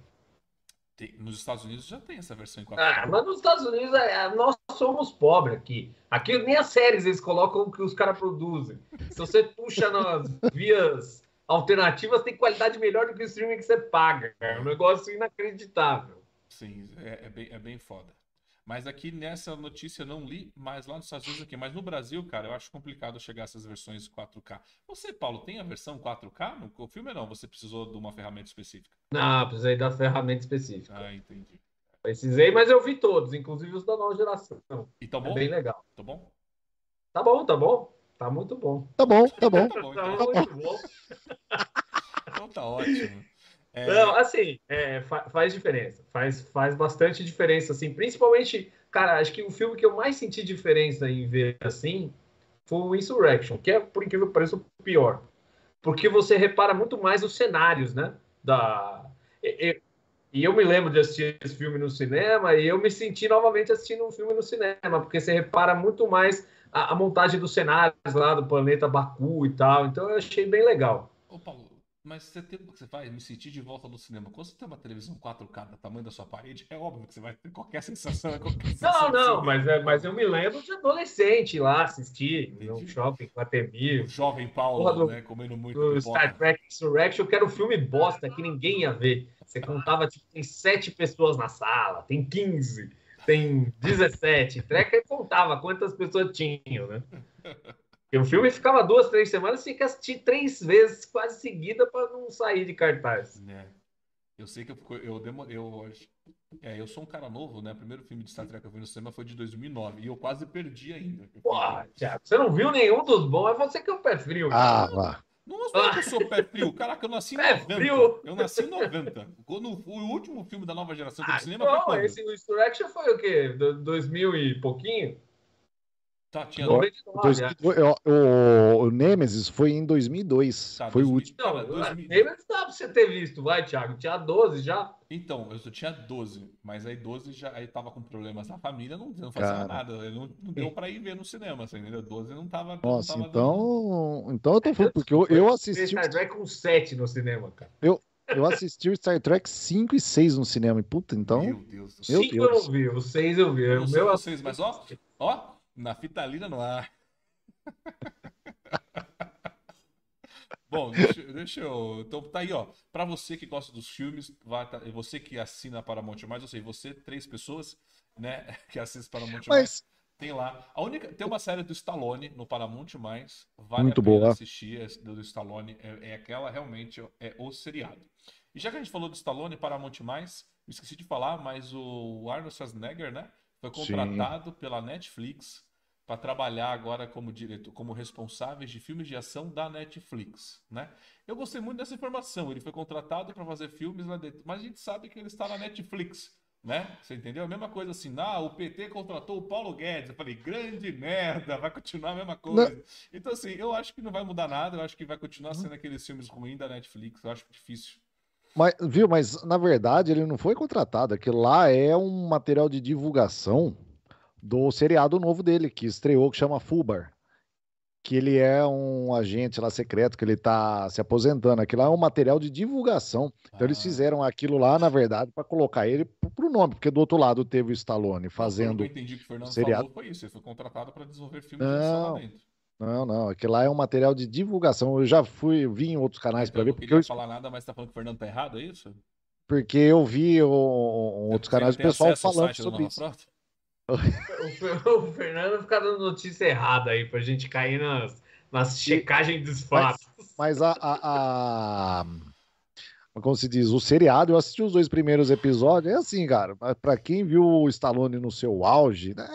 Tem, nos Estados Unidos já tem essa versão em 4K. Ah, mas nos Estados Unidos é, nós somos pobres aqui. Aqui nem as séries eles colocam o que os caras produzem. Se você puxa nas [laughs] vias alternativas, tem qualidade melhor do que o streaming que você paga. É um negócio inacreditável. Sim, é, é, bem, é bem foda. Mas aqui nessa notícia eu não li, mas lá nos Estados Unidos aqui. Mas no Brasil, cara, eu acho complicado chegar a essas versões 4K. Você, Paulo, tem a versão 4K no filme ou não? Você precisou de uma ferramenta específica? Não, precisei da ferramenta específica. Ah, entendi. Precisei, mas eu vi todos, inclusive os da nova geração. E tá bom? É bem legal. Tá bom? Tá bom, tá bom. Tá muito bom. Tá bom, tá bom. tá, bom, então. tá muito bom. então tá ótimo. É... Não, assim, é, faz diferença. Faz, faz bastante diferença, assim. Principalmente, cara, acho que o filme que eu mais senti diferença em ver assim foi o Insurrection, que é, por incrível que pareça, o pior. Porque você repara muito mais os cenários, né? Da... E, e eu me lembro de assistir esse filme no cinema e eu me senti novamente assistindo um filme no cinema, porque você repara muito mais a, a montagem dos cenários lá do planeta Baku e tal. Então eu achei bem legal. Ô, Paulo, mas você tem que você faz? Me sentir de volta no cinema. Quando você tem uma televisão 4K do tamanho da sua parede, é óbvio que você vai ter qualquer sensação. Qualquer sensação não, não, mas, é, mas eu me lembro de adolescente lá assistir no shopping com a TV. O jovem Paulo, do, né? Comendo muito. Do Star Trek Insurrection, que era um filme bosta que ninguém ia ver. Você contava, tipo, tem sete pessoas na sala, tem 15, tem 17. Trekker contava quantas pessoas tinham, né? E o filme ficava duas, três semanas, tinha que assistir três vezes quase seguida para não sair de cartaz. É. Eu sei que eu, eu, eu, eu, é, eu sou um cara novo, né? O primeiro filme de Star Trek que eu vi no cinema foi de 2009 e eu quase perdi ainda. Porra, Thiago, você não viu nenhum dos bons, é você que é o pé frio. Ah, vá. Não, ah. que eu sou pé frio. Caraca, eu nasci em pé 90. Frio. Eu nasci em 90. Quando o último filme da nova geração do ah, cinema não, foi quando? esse Insurrection foi o quê? Do, 2000 e pouquinho? Tá, tinha dois, dois, o, o Nemesis foi em 2002. Tá, foi 2000, o último. Não, 2000. Nemesis dá pra você ter visto, vai, Thiago. Tinha 12 já. Então, eu só tinha 12, mas aí 12 já aí tava com problemas na família, não, não fazia Cara. nada. Não, não, deu pra ir ver no cinema, assim, entendeu? 12 não tava. Nossa, não tava então. Dando... Então eu tô falando, porque eu, eu assisti. Star Trek com 7 no cinema, cara. Eu, eu assisti o Star Trek 5 e 6 no cinema. E puta, então. Meu Deus do céu. 5 eu não vi, o 6 eu vi. Eu o meu... vocês, mas ó, ó, na fitalina no ar. Bom, deixa, deixa, eu. Então tá aí, ó. Pra você que gosta dos filmes, vai, tá, você que assina Paramount Mais, ou seja, você, três pessoas, né, [laughs] que assistem Paramount Mas... Mais, tem lá. A única, tem uma série do Stallone no Paramount Mais. Vale Muito a pena boa. assistir do Stallone. É, é aquela realmente, é o seriado. E já que a gente falou do Stallone Paramount Mais, esqueci de falar, mas o Arnold Schwarzenegger, né? Foi contratado Sim. pela Netflix para trabalhar agora como diretor, como responsáveis de filmes de ação da Netflix, né? Eu gostei muito dessa informação. Ele foi contratado para fazer filmes lá dentro, mas a gente sabe que ele está na Netflix, né? Você entendeu? A mesma coisa assim, ah, o PT contratou o Paulo Guedes. Eu falei, grande merda, vai continuar a mesma coisa. Não. Então, assim, eu acho que não vai mudar nada, eu acho que vai continuar sendo aqueles filmes ruins da Netflix, eu acho difícil. Mas, viu, mas na verdade ele não foi contratado, aquilo lá é um material de divulgação do seriado novo dele, que estreou, que chama Fubar. Que ele é um agente lá secreto, que ele tá se aposentando. Aquilo lá é um material de divulgação. Então ah. eles fizeram aquilo lá, na verdade, para colocar ele pro nome, porque do outro lado teve o Stallone fazendo. Eu entendi que o Fernando seriado. falou foi isso. Ele foi contratado para desenvolver filmes não, lá dentro. Não, não, aquilo lá é um material de divulgação. Eu já fui, vi em outros canais então, para ver. Porque eu não falar nada, mas tá falando que o Fernando tá errado, é isso? Porque eu vi o, outros canais do pessoal falando sobre isso. O, Fernando fica dando notícia errada aí pra gente cair nas, nas checagens dos fatos. Mas, mas a, a, a, Como se diz? O seriado, eu assisti os dois primeiros episódios. É assim, cara. Pra quem viu o Stallone no seu auge. Né,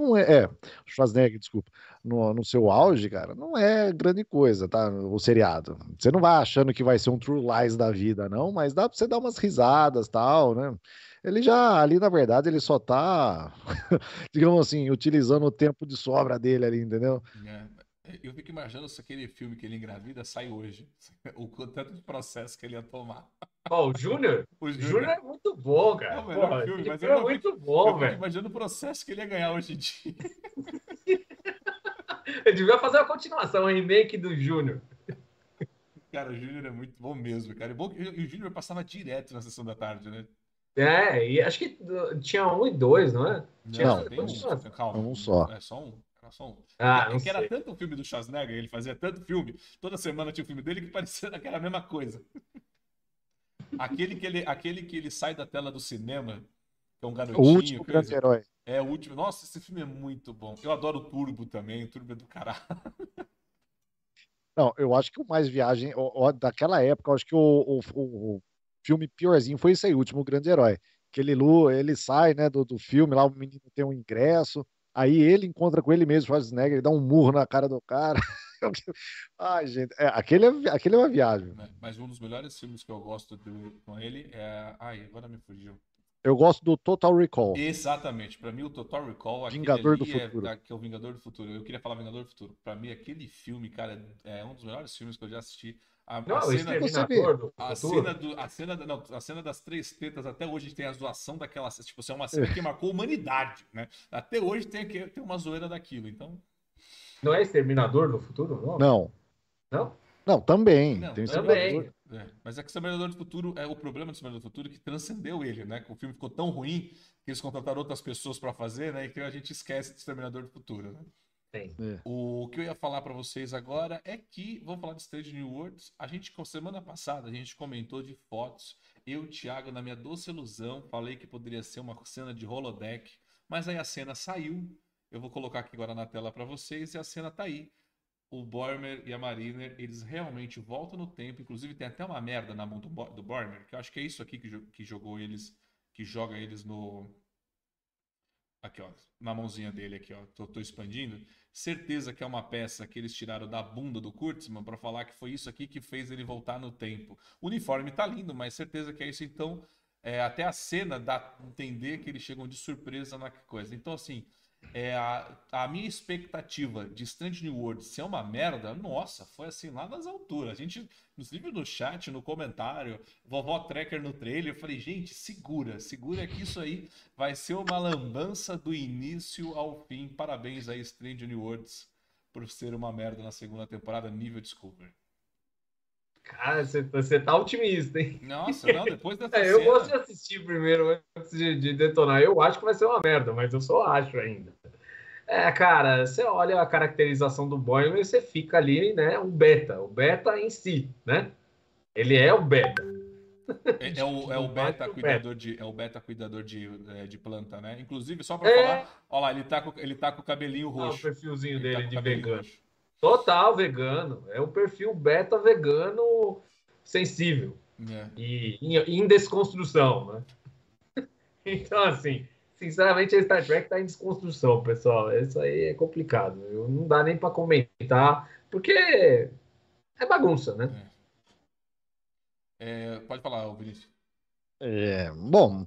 não é, é, Schwarzenegger, desculpa, no, no seu auge, cara, não é grande coisa, tá? O seriado. Você não vai achando que vai ser um True Lies da vida, não, mas dá pra você dar umas risadas tal, né? Ele já ali, na verdade, ele só tá, [laughs] digamos assim, utilizando o tempo de sobra dele ali, entendeu? É, eu fico imaginando se aquele filme que ele engravida sai hoje. [laughs] O tanto de processo que ele ia tomar. Ó, oh, o Júnior? O Júnior é muito bom, cara. É o melhor Porra, filme, mas é muito fico, bom, velho. Imaginando o processo que ele ia ganhar hoje em dia. [laughs] ele devia fazer uma continuação, um remake do Júnior. Cara, o Júnior é muito bom mesmo, cara. E o Júnior passava direto na sessão da tarde, né? É, e acho que tinha um e dois, não é? Tinha não, tem um, calma, um só. É só um. Era só um. Ah, é, que era tanto o filme do Schwarzenegger, ele fazia tanto filme, toda semana tinha um filme dele que parecia [laughs] que era a mesma coisa. aquele, que ele, aquele que ele sai da tela do cinema, que é um garotinho. O último grande herói. É o último. Nossa, esse filme é muito bom. Eu adoro o Turbo também, o Turbo é do caralho. Não, eu acho que o mais viagem, daquela época, eu acho que o, o, o filme piorzinho foi esse aí, o último grande herói. Que ele, ele sai, né, do, do filme, lá o menino tem um ingresso, aí ele encontra com ele mesmo, Schwarzenegger, ele dá um murro na cara do cara. [laughs] Ai, gente, é, aquele, é, aquele é uma viagem. É, mas um dos melhores filmes que eu gosto do, com ele é. Ai, agora me fugiu. Eu gosto do Total Recall. Exatamente. Para mim, o Total Recall Vingador do é Futuro. É, que é o Vingador do Futuro. Eu queria falar Vingador do Futuro. Para mim, aquele filme, cara, é um dos melhores filmes que eu já assisti. A, não, a cena, do a cena, do, a cena, não, a cena das três tetas, até hoje tem a zoação daquela. Tipo, assim, é uma cena que [laughs] marcou a humanidade, né? Até hoje tem, tem uma zoeira daquilo, então. Não é Exterminador do Futuro, não? Não. Não? Não, também. Não, tem também. É, mas é que Exterminador do Futuro é o problema do Exterminador do Futuro que transcendeu ele, né? Que o filme ficou tão ruim que eles contrataram outras pessoas para fazer, né? E que a gente esquece do Exterminador do Futuro, né? Tem. É. O que eu ia falar para vocês agora é que, vamos falar de Strange New Worlds, a gente, semana passada, a gente comentou de fotos, eu e o Thiago, na minha doce ilusão, falei que poderia ser uma cena de holodeck, mas aí a cena saiu, eu vou colocar aqui agora na tela para vocês, e a cena tá aí. O Bormer e a Mariner, eles realmente voltam no tempo, inclusive tem até uma merda na mão do, do Bormer, que eu acho que é isso aqui que, que jogou eles, que joga eles no, Aqui, ó, na mãozinha dele aqui, ó, tô, tô, expandindo. Certeza que é uma peça que eles tiraram da bunda do Kurtzman para falar que foi isso aqui que fez ele voltar no tempo. O uniforme tá lindo, mas certeza que é isso. Então, é, até a cena dá a entender que eles chegam de surpresa na coisa. Então, assim, é, a, a, minha expectativa de Strange New World ser uma merda, nossa, foi assim lá nas alturas. A gente, inclusive no chat, no comentário, vovó Tracker no trailer, eu falei, gente, segura, segura que isso aí vai ser uma lambança do início ao fim. Parabéns aí, Strange New Worlds, por ser uma merda na segunda temporada, nível Discovery. Cara, você, você tá otimista, hein? Nossa, não, depois da [laughs] é, Eu gosto de assistir primeiro antes de, de, detonar. Eu acho que vai ser uma merda, mas eu só acho ainda. É, cara, você olha a caracterização do Boeing e você fica ali, né? Um beta, o beta em si, né? Ele é o beta. É, é o, é o [laughs] beta cuidador de é o beta cuidador de, é, de planta, né? Inclusive só para é... falar, olha lá, ele tá com ele tá com o cabelinho roxo. Ah, o perfilzinho ele dele tá de vegano. Roxo. Total vegano, é um perfil beta vegano sensível é. e em, em desconstrução, né? [laughs] Então assim, sinceramente, a Star Trek está em desconstrução, pessoal. Isso aí é complicado. Não dá nem para comentar, porque é bagunça, né? É. É, pode falar, Vinícius. É, bom,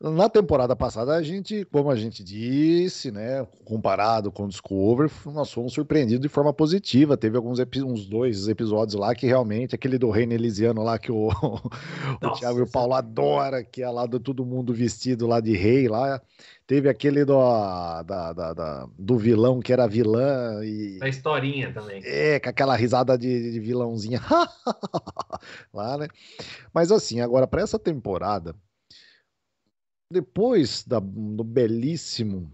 na temporada passada, a gente, como a gente disse, né, comparado com o Discovery, nós fomos surpreendidos de forma positiva. Teve alguns uns dois episódios lá que realmente, aquele do Reino Elisiano lá que o, [laughs] o Thiago e o Paulo adora, que é lá do todo mundo vestido lá de rei lá. Teve aquele do, da, da, da, do vilão que era vilã e. Da historinha também. É, com aquela risada de, de vilãozinha [laughs] lá, né? Mas assim, agora para essa temporada depois da, do belíssimo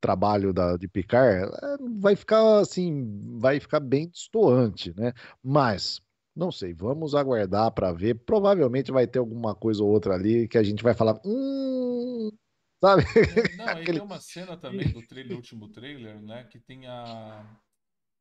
trabalho da, de Picard, vai ficar assim, vai ficar bem destoante, né? Mas não sei, vamos aguardar para ver. Provavelmente vai ter alguma coisa ou outra ali que a gente vai falar, hum, sabe? É, não, [laughs] Aquele... tem uma cena também do trailer, último trailer, né, que tem a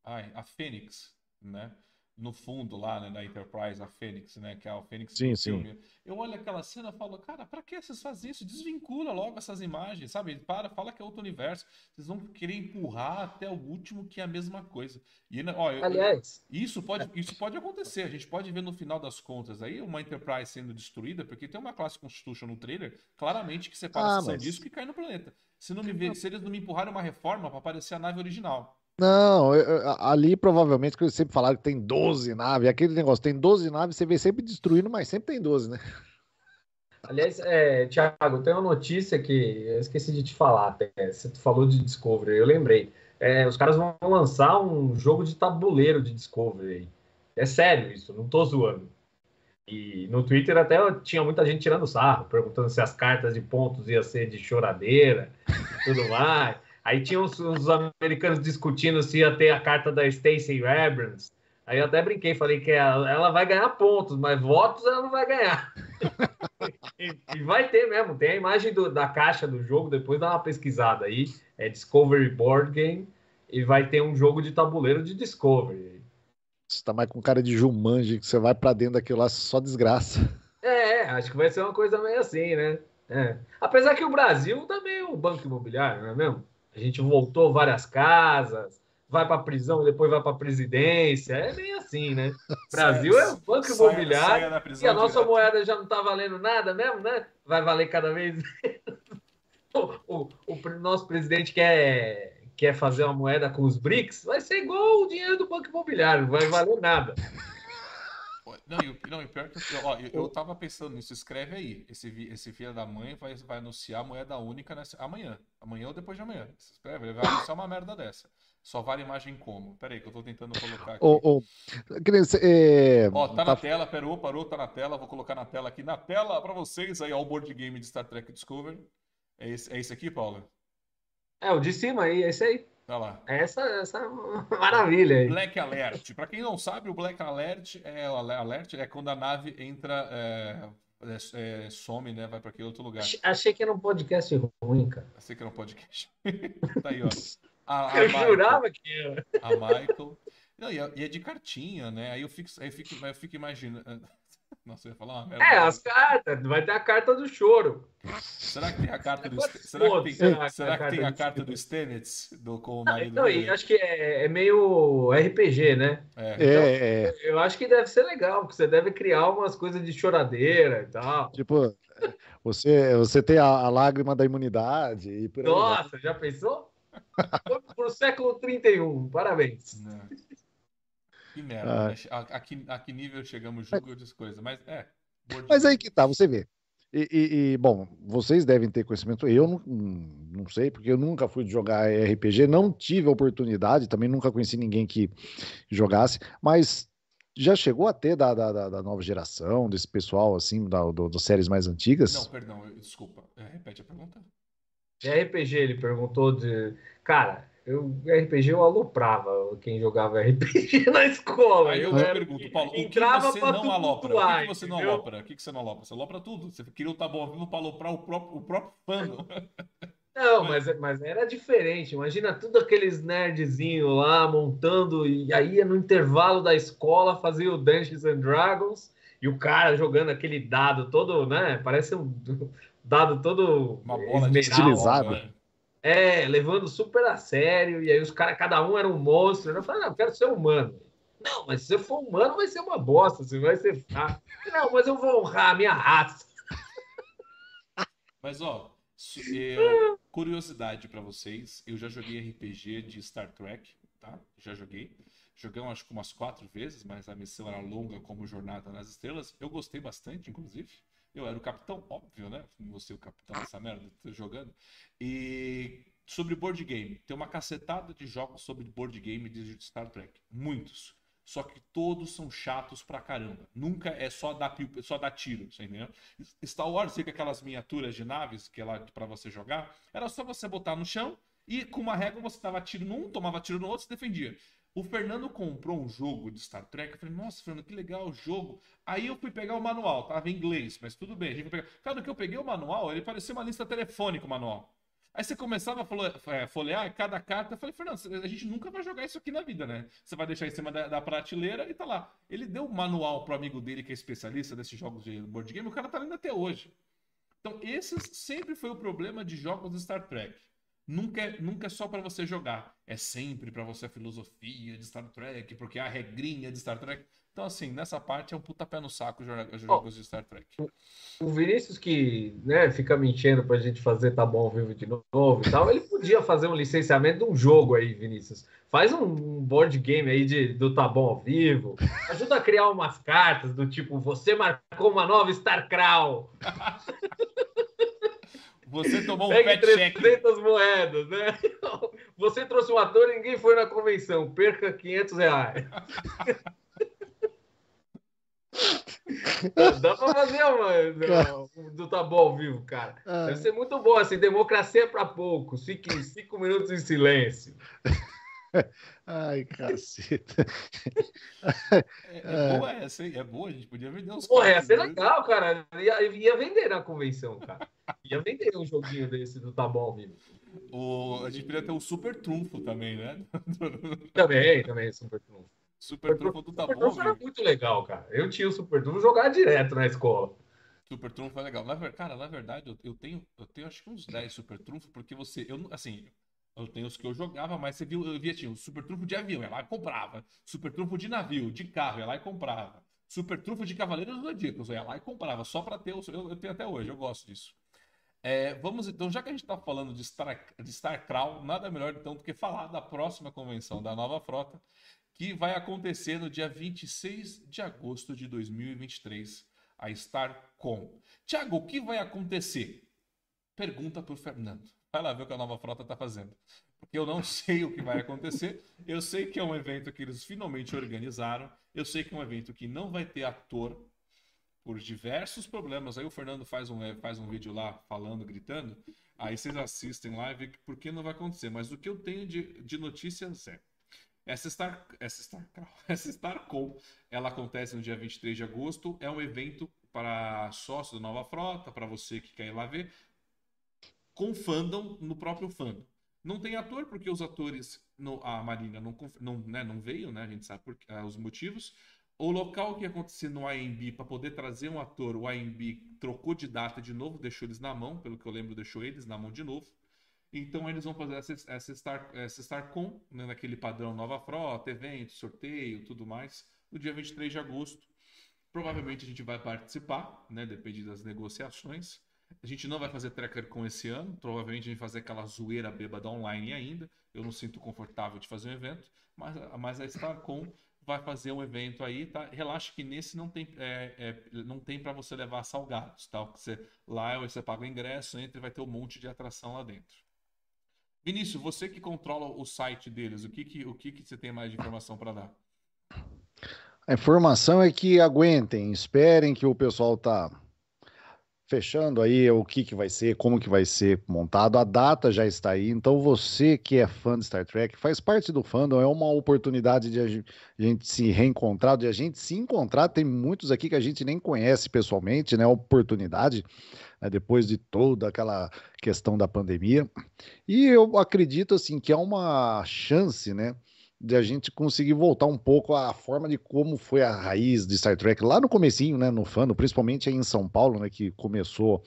Ai, a Fênix, né? No fundo lá, né, na Enterprise, a Fênix, né, que é a Fênix sim, sim. Filme. Eu olho aquela cena e falo, cara, pra que vocês fazem isso? Desvincula logo essas imagens, sabe? Para, fala que é outro universo. Vocês vão querer empurrar até o último que é a mesma coisa. E, ó, Aliás, eu, isso pode, isso pode acontecer. A gente pode ver no final das contas aí uma Enterprise sendo destruída, porque tem uma classe Constitution no trailer, claramente que separa ah, a mas... disco e cai no planeta. Se, não me ver, se eles não me empurrarem uma reforma para aparecer a nave original. Não, eu, ali provavelmente que eu sempre falaram que tem 12 naves, aquele negócio, tem 12 naves, você vê sempre destruindo, mas sempre tem 12, né? Aliás, é, Thiago, tem uma notícia que eu esqueci de te falar até. Você falou de Discovery, eu lembrei. É, os caras vão lançar um jogo de tabuleiro de Discovery. É sério isso, não tô zoando. E no Twitter até tinha muita gente tirando sarro, perguntando se as cartas de pontos ia ser de choradeira e tudo mais. Aí tinha os, os, americanos discutindo se ia ter a carta da Stacey Abrams. Aí eu até brinquei, falei que ela, ela vai ganhar pontos, mas votos ela não vai ganhar. [laughs] e, e, vai ter mesmo, tem a imagem do, da caixa do jogo, depois dá uma pesquisada aí. É Discovery Board Game e vai ter um jogo de tabuleiro de Discovery. Você tá mais com cara de Jumanji, que você vai para dentro daquilo lá, só desgraça. É, acho que vai ser uma coisa meio assim, né? É. Apesar que o Brasil também é um banco imobiliário, não é mesmo? A gente voltou várias casas, vai para prisão e depois vai para presidência. É bem assim, né? [laughs] Brasil é um banco imobiliário e a nossa direto. moeda já não está valendo nada mesmo, né? Vai valer cada vez. [laughs] o, o, o, nosso presidente quer, quer fazer uma moeda com os BRICS, vai ser igual o dinheiro do banco imobiliário, não vai valer nada. [laughs] Não, e, não, e pior que eu, ó, eu, eu tava pensando nisso, escreve aí. Esse, esse filho da mãe vai, vai anunciar a moeda única nessa, amanhã. Amanhã ou depois de amanhã. Ele vai anunciar uma merda dessa. Só vale imagem como? Pera aí, que eu tô tentando colocar aqui. Oh, oh. É... Ó, tá, tá na tela, parou, parou, tá na tela. Vou colocar na tela aqui. Na tela pra vocês aí, ó, o board game de Star Trek Discovery. É esse, é esse aqui, Paulo? É, o de cima aí, é esse aí. Olha lá. Essa, essa [laughs] maravilha aí. Black Alert. Para quem não sabe, o Black Alert é, alert é quando a nave entra, é, é, é some, né? Vai para aquele outro lugar. Achei que era um podcast ruim, cara. Achei que era um podcast. [laughs] tá aí, ó. A, a eu Michael, jurava que era. A Michael. Não, e, é, e, é de cartinha, né? Aí eu fico, aí eu fico, eu fico imaginando. Nossa, eu ia falar uma merda. É, as cartas. Vai ter a carta do choro. Será que tem a carta do Será que tem, será, será que tem a carta do Stamets do, com o marido não, dele? acho que é, é, meio RPG, né? É. Então, é, é. Eu acho que deve ser legal, porque você deve criar umas coisas de choradeira e tal. Tipo, você, você tem a, a lágrima da imunidade e por aí. Nossa, já pensou? Foi pro século 31, parabéns. Não. Que merda. Ah. Né? A, a, que, a, que, nível chegamos julgo outras coisas. Mas é. Mas aí que tá, você vê. E, e, e, bom, vocês devem ter conhecimento. Eu não, não sei, porque eu nunca fui jogar RPG, não tive a oportunidade, também nunca conheci ninguém que jogasse, mas já chegou a ter da, da, da nova geração, desse pessoal, assim, da, do, das séries mais antigas? Não, perdão, desculpa. É, repete a pergunta. De RPG, ele perguntou de. Cara, eu, RPG eu aloprava quem jogava RPG [laughs] na escola. Aí eu, eu pergunto, Paulo, o que você não alopra? O que, você não alopra? O que você não alopra? Você alopra tudo. Você queria o Tabu Vivo para aloprar o próprio, o próprio fã. Não, mas, mas era diferente. Imagina tudo aqueles nerdzinhos lá montando, e aí no intervalo da escola fazia o Dungeons and Dragons, e o cara jogando aquele dado todo, né? Parece um dado todo Uma bola estilizado. Né? É, levando super a sério, e aí os caras, cada um era um monstro. Eu falei, não, eu quero ser humano. Não, mas se você for humano, vai ser uma bosta, você vai ser fraco. Não, mas eu vou honrar a minha raça. Mas, ó, eu, curiosidade para vocês, eu já joguei RPG de Star Trek, tá? Já joguei. Joguei acho que umas quatro vezes, mas a missão era longa como Jornada nas Estrelas. Eu gostei bastante, inclusive. Eu era o capitão, óbvio, né? Você o capitão dessa merda, jogando. E sobre board game, tem uma cacetada de jogos sobre board game de Star Trek. Muitos. Só que todos são chatos pra caramba. Nunca é só dar, só dar tiro, você entendeu? Star Wars, fica aquelas miniaturas de naves que é lá para você jogar, era só você botar no chão e com uma régua você dava tiro num, tomava tiro no outro se defendia. O Fernando comprou um jogo de Star Trek. Eu falei, nossa, Fernando, que legal o jogo. Aí eu fui pegar o manual, tava em inglês, mas tudo bem. A gente pegar... Cara, que eu peguei o manual, ele parecia uma lista telefônica, o manual. Aí você começava a é, folhear cada carta. Eu falei, Fernando, a gente nunca vai jogar isso aqui na vida, né? Você vai deixar em cima da, da prateleira e tá lá. Ele deu um manual pro amigo dele, que é especialista desses jogos de board game, o cara tá lendo até hoje. Então, esse sempre foi o problema de jogos de Star Trek. Nunca é, nunca é só para você jogar. É sempre para você a filosofia de Star Trek, porque a regrinha de Star Trek. Então, assim, nessa parte é um puta pé no saco os jogos oh, de Star Trek. O Vinícius que né, fica me enchendo pra gente fazer Tá Bom Vivo de novo e tal, ele podia fazer um licenciamento de um jogo aí, Vinícius. Faz um board game aí de, do Tá Bom ao Vivo. Ajuda a criar umas cartas do tipo, você marcou uma nova StarCrawl. [laughs] Você tomou um Pegue pet 300 check. moedas, né? [laughs] Você trouxe um ator e ninguém foi na convenção. Perca 500 reais. [laughs] Dá pra fazer uma do Tá Bom ao vivo, cara. Ah. Deve ser muito bom, assim, democracia é pra poucos. Fique cinco minutos em silêncio. [laughs] Ai, caceta. É, é, boa essa, hein? É boa, a gente podia vender uns. Porra, ia ser legal, cara. Ia, ia vender na convenção, cara. Ia vender um joguinho desse do Tá ao vivo. O, a gente podia ter um super trunfo também, né? [laughs] também, também, super trunfo. Super Trunfo do Tá Bom. era muito legal, cara. Eu tinha o Super Trunfo jogar direto na escola. Super Trunfo é legal. Na, cara, na verdade, eu, eu, tenho, eu tenho acho que uns 10 Super Trunfo, porque você. Eu, assim, eu tenho os que eu jogava, mas você viu, eu via, tinha o Super Trunfo de avião, ia lá e comprava. Super Trunfo de navio, de carro, ia lá e comprava. Super Trunfo de Cavaleiros do Zodíaco, eu ia lá e comprava, só pra ter. Eu, eu tenho até hoje, eu gosto disso. É, vamos então, já que a gente está falando de, Star, de StarCrawl, nada melhor então do que falar da próxima convenção da nova frota, que vai acontecer no dia 26 de agosto de 2023, a StarCon. Tiago, o que vai acontecer? Pergunta para o Fernando. Vai lá ver o que a nova frota está fazendo. Porque eu não [laughs] sei o que vai acontecer. Eu sei que é um evento que eles finalmente organizaram. Eu sei que é um evento que não vai ter ator por diversos problemas. Aí o Fernando faz um, faz um vídeo lá falando, gritando. Aí vocês assistem lá e vê por que não vai acontecer. Mas o que eu tenho de, de notícias é essa Star, essa Star, [laughs] essa StarCon, ela acontece no dia 23 de agosto, é um evento para sócios da Nova Frota, para você que quer ir lá ver, com fandom no próprio fandom. Não tem ator, porque os atores, no, a Marina não, não, né, não veio, né? A gente sabe por, uh, os motivos. O local que aconteceu no AMB, para poder trazer um ator, o AMB trocou de data de novo, deixou eles na mão, pelo que eu lembro, deixou eles na mão de novo. Então eles vão fazer essa, essa, Star, essa StarCon, né, naquele padrão nova frota, evento, sorteio, tudo mais, no dia 23 de agosto. Provavelmente a gente vai participar, né, depende das negociações. A gente não vai fazer tracker com esse ano, provavelmente a gente vai fazer aquela zoeira bêbada online ainda. Eu não sinto confortável de fazer um evento, mas, mas a StarCon vai fazer um evento aí, tá? Relaxa que nesse não tem, é, é, não tem para você levar salgados, tá? Você, lá você paga o ingresso, entra e vai ter um monte de atração lá dentro. Vinícius, você que controla o site deles, o que, que, o que, que você tem mais de informação para dar? A informação é que aguentem, esperem que o pessoal tá fechando aí o que, que vai ser, como que vai ser montado, a data já está aí, então você que é fã de Star Trek, faz parte do fandom, é uma oportunidade de a gente se reencontrar, de a gente se encontrar, tem muitos aqui que a gente nem conhece pessoalmente, né, oportunidade, né, depois de toda aquela questão da pandemia, e eu acredito, assim, que é uma chance, né, de a gente conseguir voltar um pouco à forma de como foi a raiz de Star Trek lá no comecinho, né, no fã, principalmente aí em São Paulo, né, que começou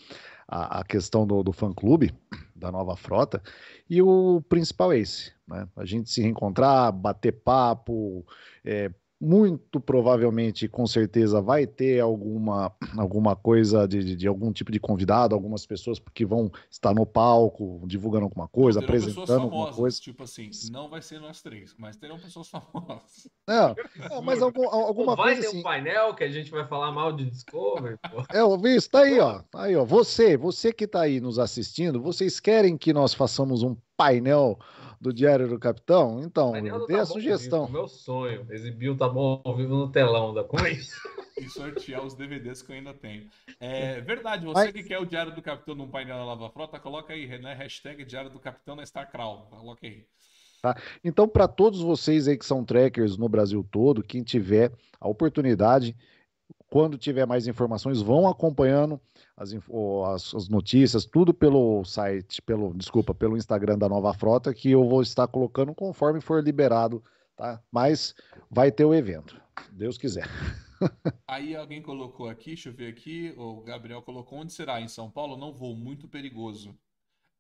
a, a questão do, do fã-clube da nova frota, e o principal é esse, né, a gente se reencontrar, bater papo, é, muito provavelmente, com certeza, vai ter alguma, [clears throat] alguma coisa de, de, de, algum tipo de convidado, algumas pessoas que vão estar no palco, divulgando alguma coisa, terão apresentando famosas, alguma coisa. Tipo assim, não vai ser nós três, mas terão pessoas famosas. Não, não mas algum, alguma vai coisa ter assim. um painel que a gente vai falar mal de Discovery, pô. [laughs] É, eu vi isso, tá aí, ó. Tá aí, ó. Você, você que tá aí nos assistindo, vocês querem que nós façamos um painel do Diário do Capitão? Então, dê tá a sugestão. meu sonho, exibir o Tá Bom ao vivo no telão da Coisa. [laughs] e sortear os DVDs que eu ainda tenho. É verdade, você Mas... que quer o Diário do Capitão num painel da Lava Frota, coloca aí, né? Hashtag Diário do Capitão na StarCrawl. Coloca aí. Tá? Então, para todos vocês aí que são trackers no Brasil todo, quem tiver a oportunidade, quando tiver mais informações, vão acompanhando as, as, as, notícias, tudo pelo site, pelo, desculpa, pelo Instagram da Nova Frota, que eu vou estar colocando conforme for liberado, tá? Mas vai ter o evento, Deus quiser. [laughs] Aí alguém colocou aqui, deixa eu ver aqui, o Gabriel colocou, onde será? Em São Paulo? Não vou, muito perigoso.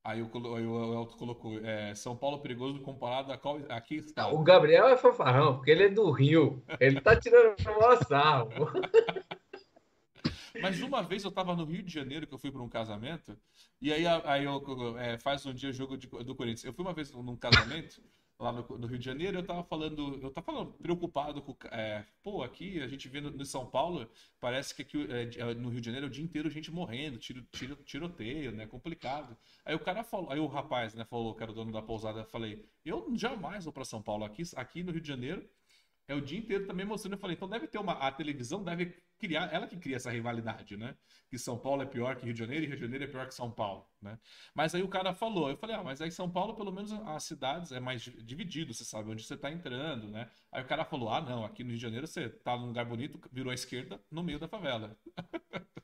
Aí o, o Elton colocou, é, São Paulo perigoso comparado a qual aqui está. O Gabriel é fanfarrão, porque ele é do Rio. Ele tá tirando o sarro. [laughs] Mas uma vez eu estava no Rio de Janeiro, que eu fui para um casamento, e aí, aí eu, é, faz um dia jogo de, do Corinthians. Eu fui uma vez num casamento lá no, no, Rio de Janeiro, eu tava falando, eu tava falando, preocupado com, é, pô, aqui a gente vê no, no São Paulo, parece que aqui é, é, no Rio de Janeiro é o dia inteiro gente morrendo, tiro, tiro, tiroteio, né, complicado. Aí o cara falou, aí o rapaz, né, falou, que era o dono da pousada, falei, eu jamais vou para São Paulo, aqui, aqui no Rio de Janeiro é o dia inteiro também mostrando. Eu falei, então deve ter uma. A televisão deve criar, ela que cria essa rivalidade, né? Que São Paulo é pior que Rio de Janeiro e Rio de Janeiro é pior que São Paulo, né? Mas aí o cara falou, eu falei, ah, mas aí São Paulo, pelo menos as cidades é mais dividido, você sabe onde você está entrando, né? Aí o cara falou, ah, não, aqui no Rio de Janeiro você tá num lugar bonito, virou à esquerda, no meio da favela. [laughs]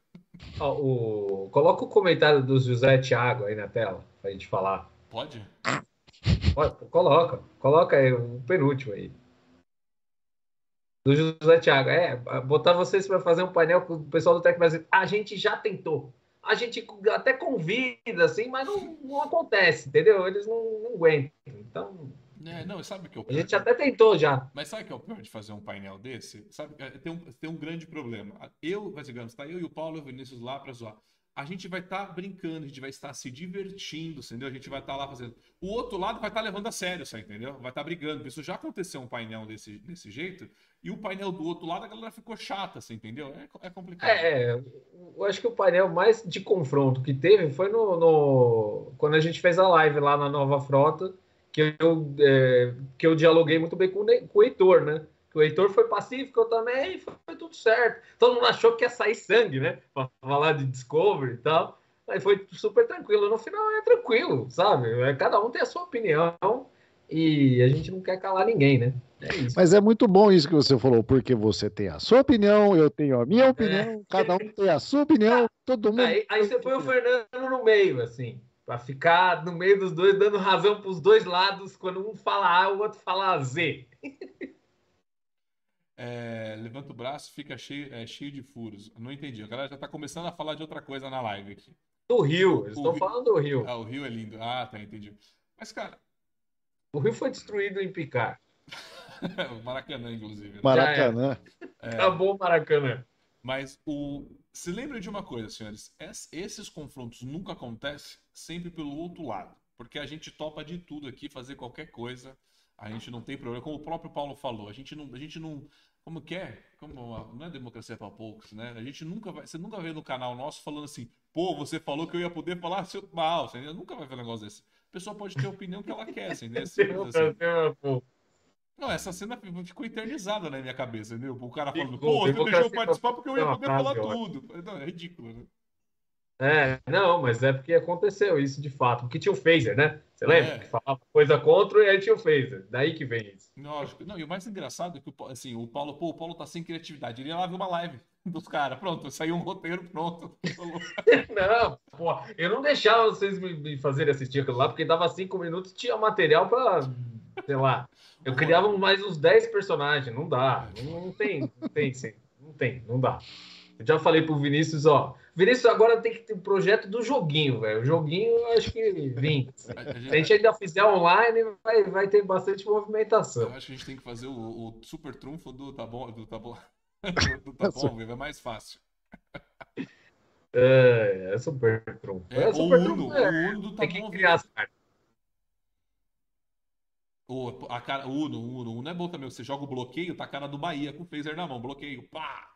Oh, o... Coloca o comentário do José Thiago aí na tela, pra gente falar. Pode? Coloca, coloca aí o penúltimo aí do José Thiago. É, botar vocês para fazer um painel com o pessoal do Tec Brasil. A gente já tentou. A gente até convida, assim, mas não, não acontece, entendeu? Eles não, não aguentam. Então. É, não, sabe que é o pior? A gente até tentou já. Mas sabe que é o pior de fazer um painel desse? Sabe, é, tem um, tem um grande problema. Eu, digamos, tá eu e o Paulo e o Vinícius lá para zoar a gente vai estar tá brincando, a gente vai estar se divertindo, entendeu? A gente vai estar tá lá fazendo. O outro lado vai estar tá levando a sério isso, entendeu? Vai estar tá brigando. Isso já aconteceu um painel desse, desse jeito, e o painel do outro lado a galera ficou chata, assim, entendeu? É, é complicado. É, eu acho que o painel mais de confronto que teve foi no, no... quando a gente fez a live lá na Nova Frota, que eu, é, que eu dialoguei muito bem com o, com o Heitor, né? Que o Heitor foi pacífico, eu também, foi tudo certo. Todo mundo achou que ia sair sangue, né? Pra falar de Discovery e tal. Aí foi super tranquilo. No final é tranquilo, sabe? É, cada um tem a sua opinião e a gente não quer calar ninguém, né? É isso. Mas é muito bom isso que você falou, porque você tem a sua opinião, eu tenho a minha opinião, é. cada um tem a sua opinião, todo mundo. Aí, aí você põe o Fernando no meio, assim, para ficar no meio dos dois, dando razão para os dois lados, quando um fala A, o outro fala Z. [laughs] É, levanta o braço, fica cheio, é, cheio de furos. Não entendi. A galera já tá começando a falar de outra coisa na live aqui. Do Rio, eles estão falando do Rio. Ah, o Rio é lindo. Ah, tá, entendi. Mas, cara. O Rio foi destruído em Picar. [laughs] o Maracanã, inclusive. Né? Maracanã. É. Acabou o Maracanã. Mas o. Se lembre de uma coisa, senhores. Esses confrontos nunca acontecem sempre pelo outro lado. Porque a gente topa de tudo aqui, fazer qualquer coisa. A gente não tem problema. Como o próprio Paulo falou, a gente não, a gente não, como que é? Como não é democracia para poucos, né? A gente nunca vai, você nunca vê no canal nosso falando assim, pô, você falou que eu ia poder falar seu mal, você nunca vai ver um negócio desse. A pessoa pode ter a opinião que ela quer, assim, né? Assim, não, essa cena ficou eternizada na minha cabeça, entendeu? O cara falando, pô, você deixou eu participar porque eu ia poder falar tudo. Não, é ridículo, né? É, não, mas é porque aconteceu isso de fato. Porque tinha o phaser, né? Você lembra? É. Que falava coisa contra e aí tinha o phaser. Daí que vem isso. Lógico. Não, e o mais engraçado é que assim, o Paulo, pô, o Paulo tá sem criatividade. Ele ia lá ver uma live dos caras. Pronto, saiu um roteiro pronto. [laughs] não, pô, eu não deixava vocês me, me fazerem assistir aquilo lá, porque dava cinco minutos tinha material pra, sei lá. Eu criava mais uns 10 personagens. Não dá. Não, não tem, não tem, sim. Não tem, não dá. Eu já falei pro Vinícius, ó. Vinícius agora tem que ter um projeto do joguinho, velho. O joguinho, acho que vim. [laughs] Se a gente ainda fizer online, vai, vai ter bastante movimentação. Eu acho que a gente tem que fazer o, o super trunfo do tá bom, do tá bom, [laughs] do tá bom, é mais fácil. É, é super trunfo. É, é super Uno, trunfo, é. o Uno do tá tem que criar as cartas. O, a cara, o Uno, o Uno, o Uno é bom também. Você joga o bloqueio, tá a cara do Bahia com o phaser na mão. Bloqueio, pá!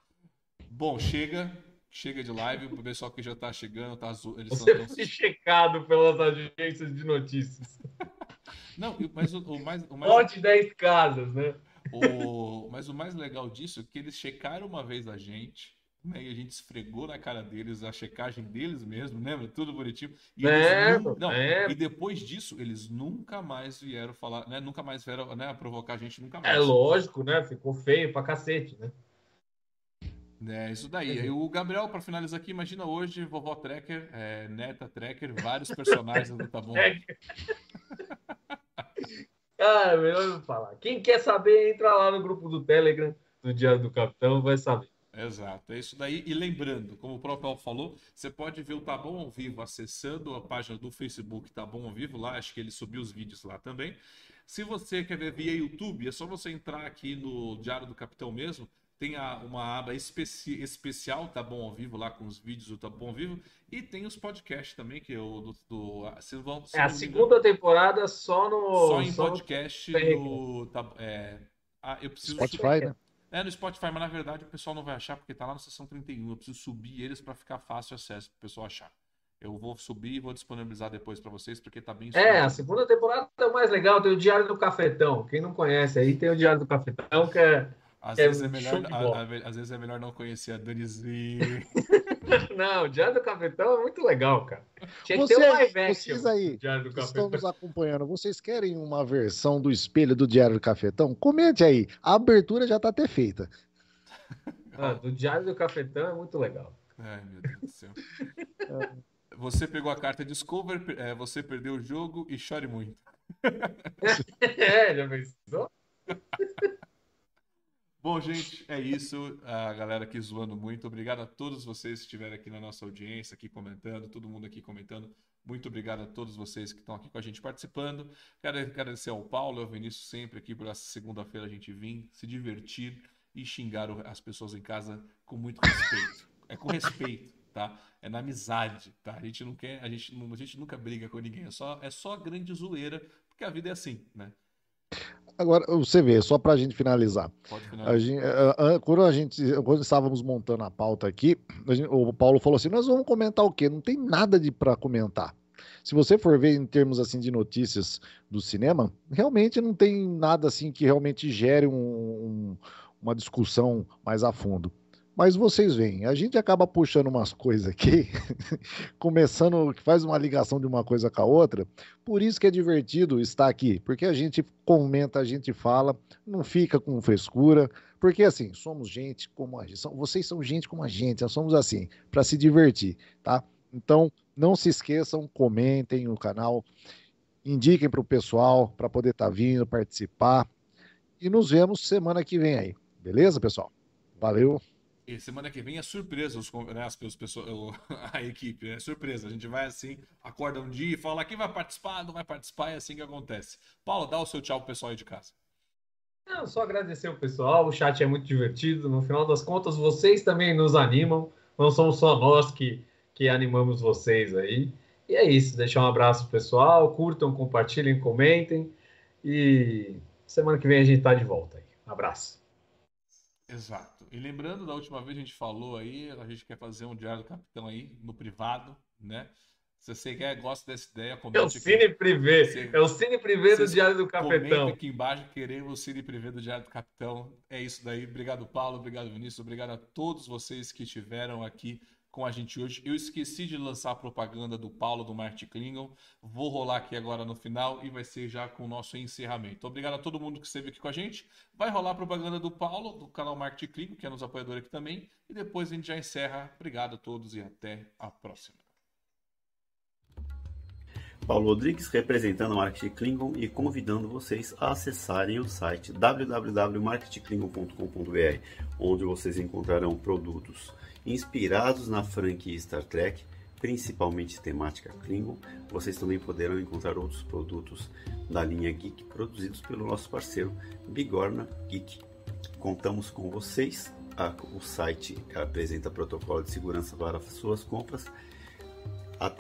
Bom, chega. Chega de live, o pessoal que já tá chegando, tá azul. Eles Você tão... foi checado pelas agências de notícias. [laughs] Não, mas o, o mais. O mais... Vote 10 casas, né? O... Mas o mais legal disso é que eles checaram uma vez a gente, né? E a gente esfregou na cara deles a checagem deles mesmo, lembra? Tudo bonitinho. E, é, nu... Não, é. e depois disso, eles nunca mais vieram falar, né? Nunca mais vieram né, provocar a gente, nunca é mais. É lógico, né? Ficou feio pra cacete, né? É isso daí. Aí o Gabriel, para finalizar aqui, imagina hoje vovó Tracker, é, neta Tracker, vários personagens do Tá Bom. ah, melhor não falar. Quem quer saber, entra lá no grupo do Telegram do Diário do Capitão, vai saber. Exato, é isso daí. E lembrando, como o próprio Al falou, você pode ver o Tá Bom ao vivo acessando a página do Facebook Tá Bom ao vivo lá. Acho que ele subiu os vídeos lá também. Se você quer ver via YouTube, é só você entrar aqui no Diário do Capitão mesmo tem a, uma aba especi especial Tá Bom ao Vivo, lá com os vídeos do Tá Bom ao Vivo, e tem os podcasts também, que é o do. do se vão, se é a segunda temporada só no. Só em só podcast no. Tá, é, ah, eu preciso. Spotify, né? É, no Spotify, mas na verdade o pessoal não vai achar porque tá lá na seção 31. Eu preciso subir eles para ficar fácil acesso pro pessoal achar. Eu vou subir e vou disponibilizar depois para vocês, porque tá bem É, a segunda temporada é o mais legal, tem o Diário do Cafetão. Quem não conhece aí, tem o Diário do Cafetão, que é às, é vezes é melhor, a, a, às vezes é melhor não conhecer a Danizinho. [laughs] não, o Diário do Cafetão é muito legal, cara. Tinha Você, que ter um live action. Vocês aí que estão nos acompanhando, vocês querem uma versão do espelho do Diário do Cafetão? Comente aí. A abertura já está até feita. [laughs] Ah, do Diário do Cafetão é muito legal. Ai, meu Deus do céu. Você pegou a carta Discover, é, você perdeu o jogo e chore muito. [laughs] é, já pensou? Bom, gente, é isso. A galera aqui zoando muito. Obrigado a todos vocês que estiveram aqui na nossa audiência, aqui comentando, todo mundo aqui comentando. Muito obrigado a todos vocês que estão aqui com a gente participando. Quero agradecer ao Paulo e ao Vinícius sempre aqui por essa segunda-feira a gente vir, se divertir e xingar as pessoas em casa com muito respeito. É com respeito, tá? É na amizade, tá? A gente não quer, a gente, a gente nunca briga com ninguém. É só, é só grande zoeira, porque a vida é assim, né? Agora, você vê, só para a gente finalizar. A gente, quando a gente, quando estávamos montando a pauta aqui, a gente, o Paulo falou assim: nós vamos comentar o quê? Não tem nada de para comentar. Se você for ver em termos assim de notícias do cinema, realmente não tem nada assim que realmente gere um, um, uma discussão mais a fundo. Mas vocês veem, a gente acaba puxando umas coisas aqui, [laughs] começando, faz uma ligação de uma coisa com a outra. Por isso que é divertido estar aqui, porque a gente comenta, a gente fala, não fica com frescura, porque assim, somos gente como a gente, vocês são gente como a gente, nós somos assim, para se divertir, tá? Então, não se esqueçam, comentem o canal, indiquem para o pessoal para poder estar tá vindo, participar. E nos vemos semana que vem aí. Beleza, pessoal? Valeu! E semana que vem é surpresa os, né, as, pessoas, [laughs] a equipe, é surpresa. A gente vai assim, acorda um dia e fala quem vai participar, não vai participar, é assim que acontece. Paulo, dá o seu tchau pro pessoal aí de casa. Não, só agradecer o pessoal, o chat é muito divertido. No final das contas, vocês também nos animam. Não somos só nós que, que animamos vocês aí. E é isso, deixar um abraço pro pessoal, curtam, compartilhem, comentem. E semana que vem a gente tá de volta aí. Um abraço. Exato. E lembrando, da última vez a gente falou aí, a gente quer fazer um Diário do Capitão aí, no privado, né? Se você quer, gosta dessa ideia, comente. É o Cine aqui. Privé. Você, é o Cine Privé do Diário do Capitão. aqui embaixo, queremos o Cine Privé do Diário do Capitão. É isso daí. Obrigado, Paulo. Obrigado, Vinícius. Obrigado a todos vocês que estiveram aqui com a gente hoje. Eu esqueci de lançar a propaganda do Paulo do Martin Klingon. Vou rolar aqui agora no final e vai ser já com o nosso encerramento. Obrigado a todo mundo que esteve aqui com a gente. Vai rolar a propaganda do Paulo, do canal Martin Klingon, que é nos apoiador aqui também. E depois a gente já encerra. Obrigado a todos e até a próxima. Paulo Rodrigues representando o Marketing Klingon e convidando vocês a acessarem o site www.marketingklingon.com.br, onde vocês encontrarão produtos inspirados na franquia Star Trek, principalmente temática Klingon. Vocês também poderão encontrar outros produtos da linha Geek produzidos pelo nosso parceiro Bigorna Geek. Contamos com vocês. o site apresenta protocolo de segurança para suas compras. Até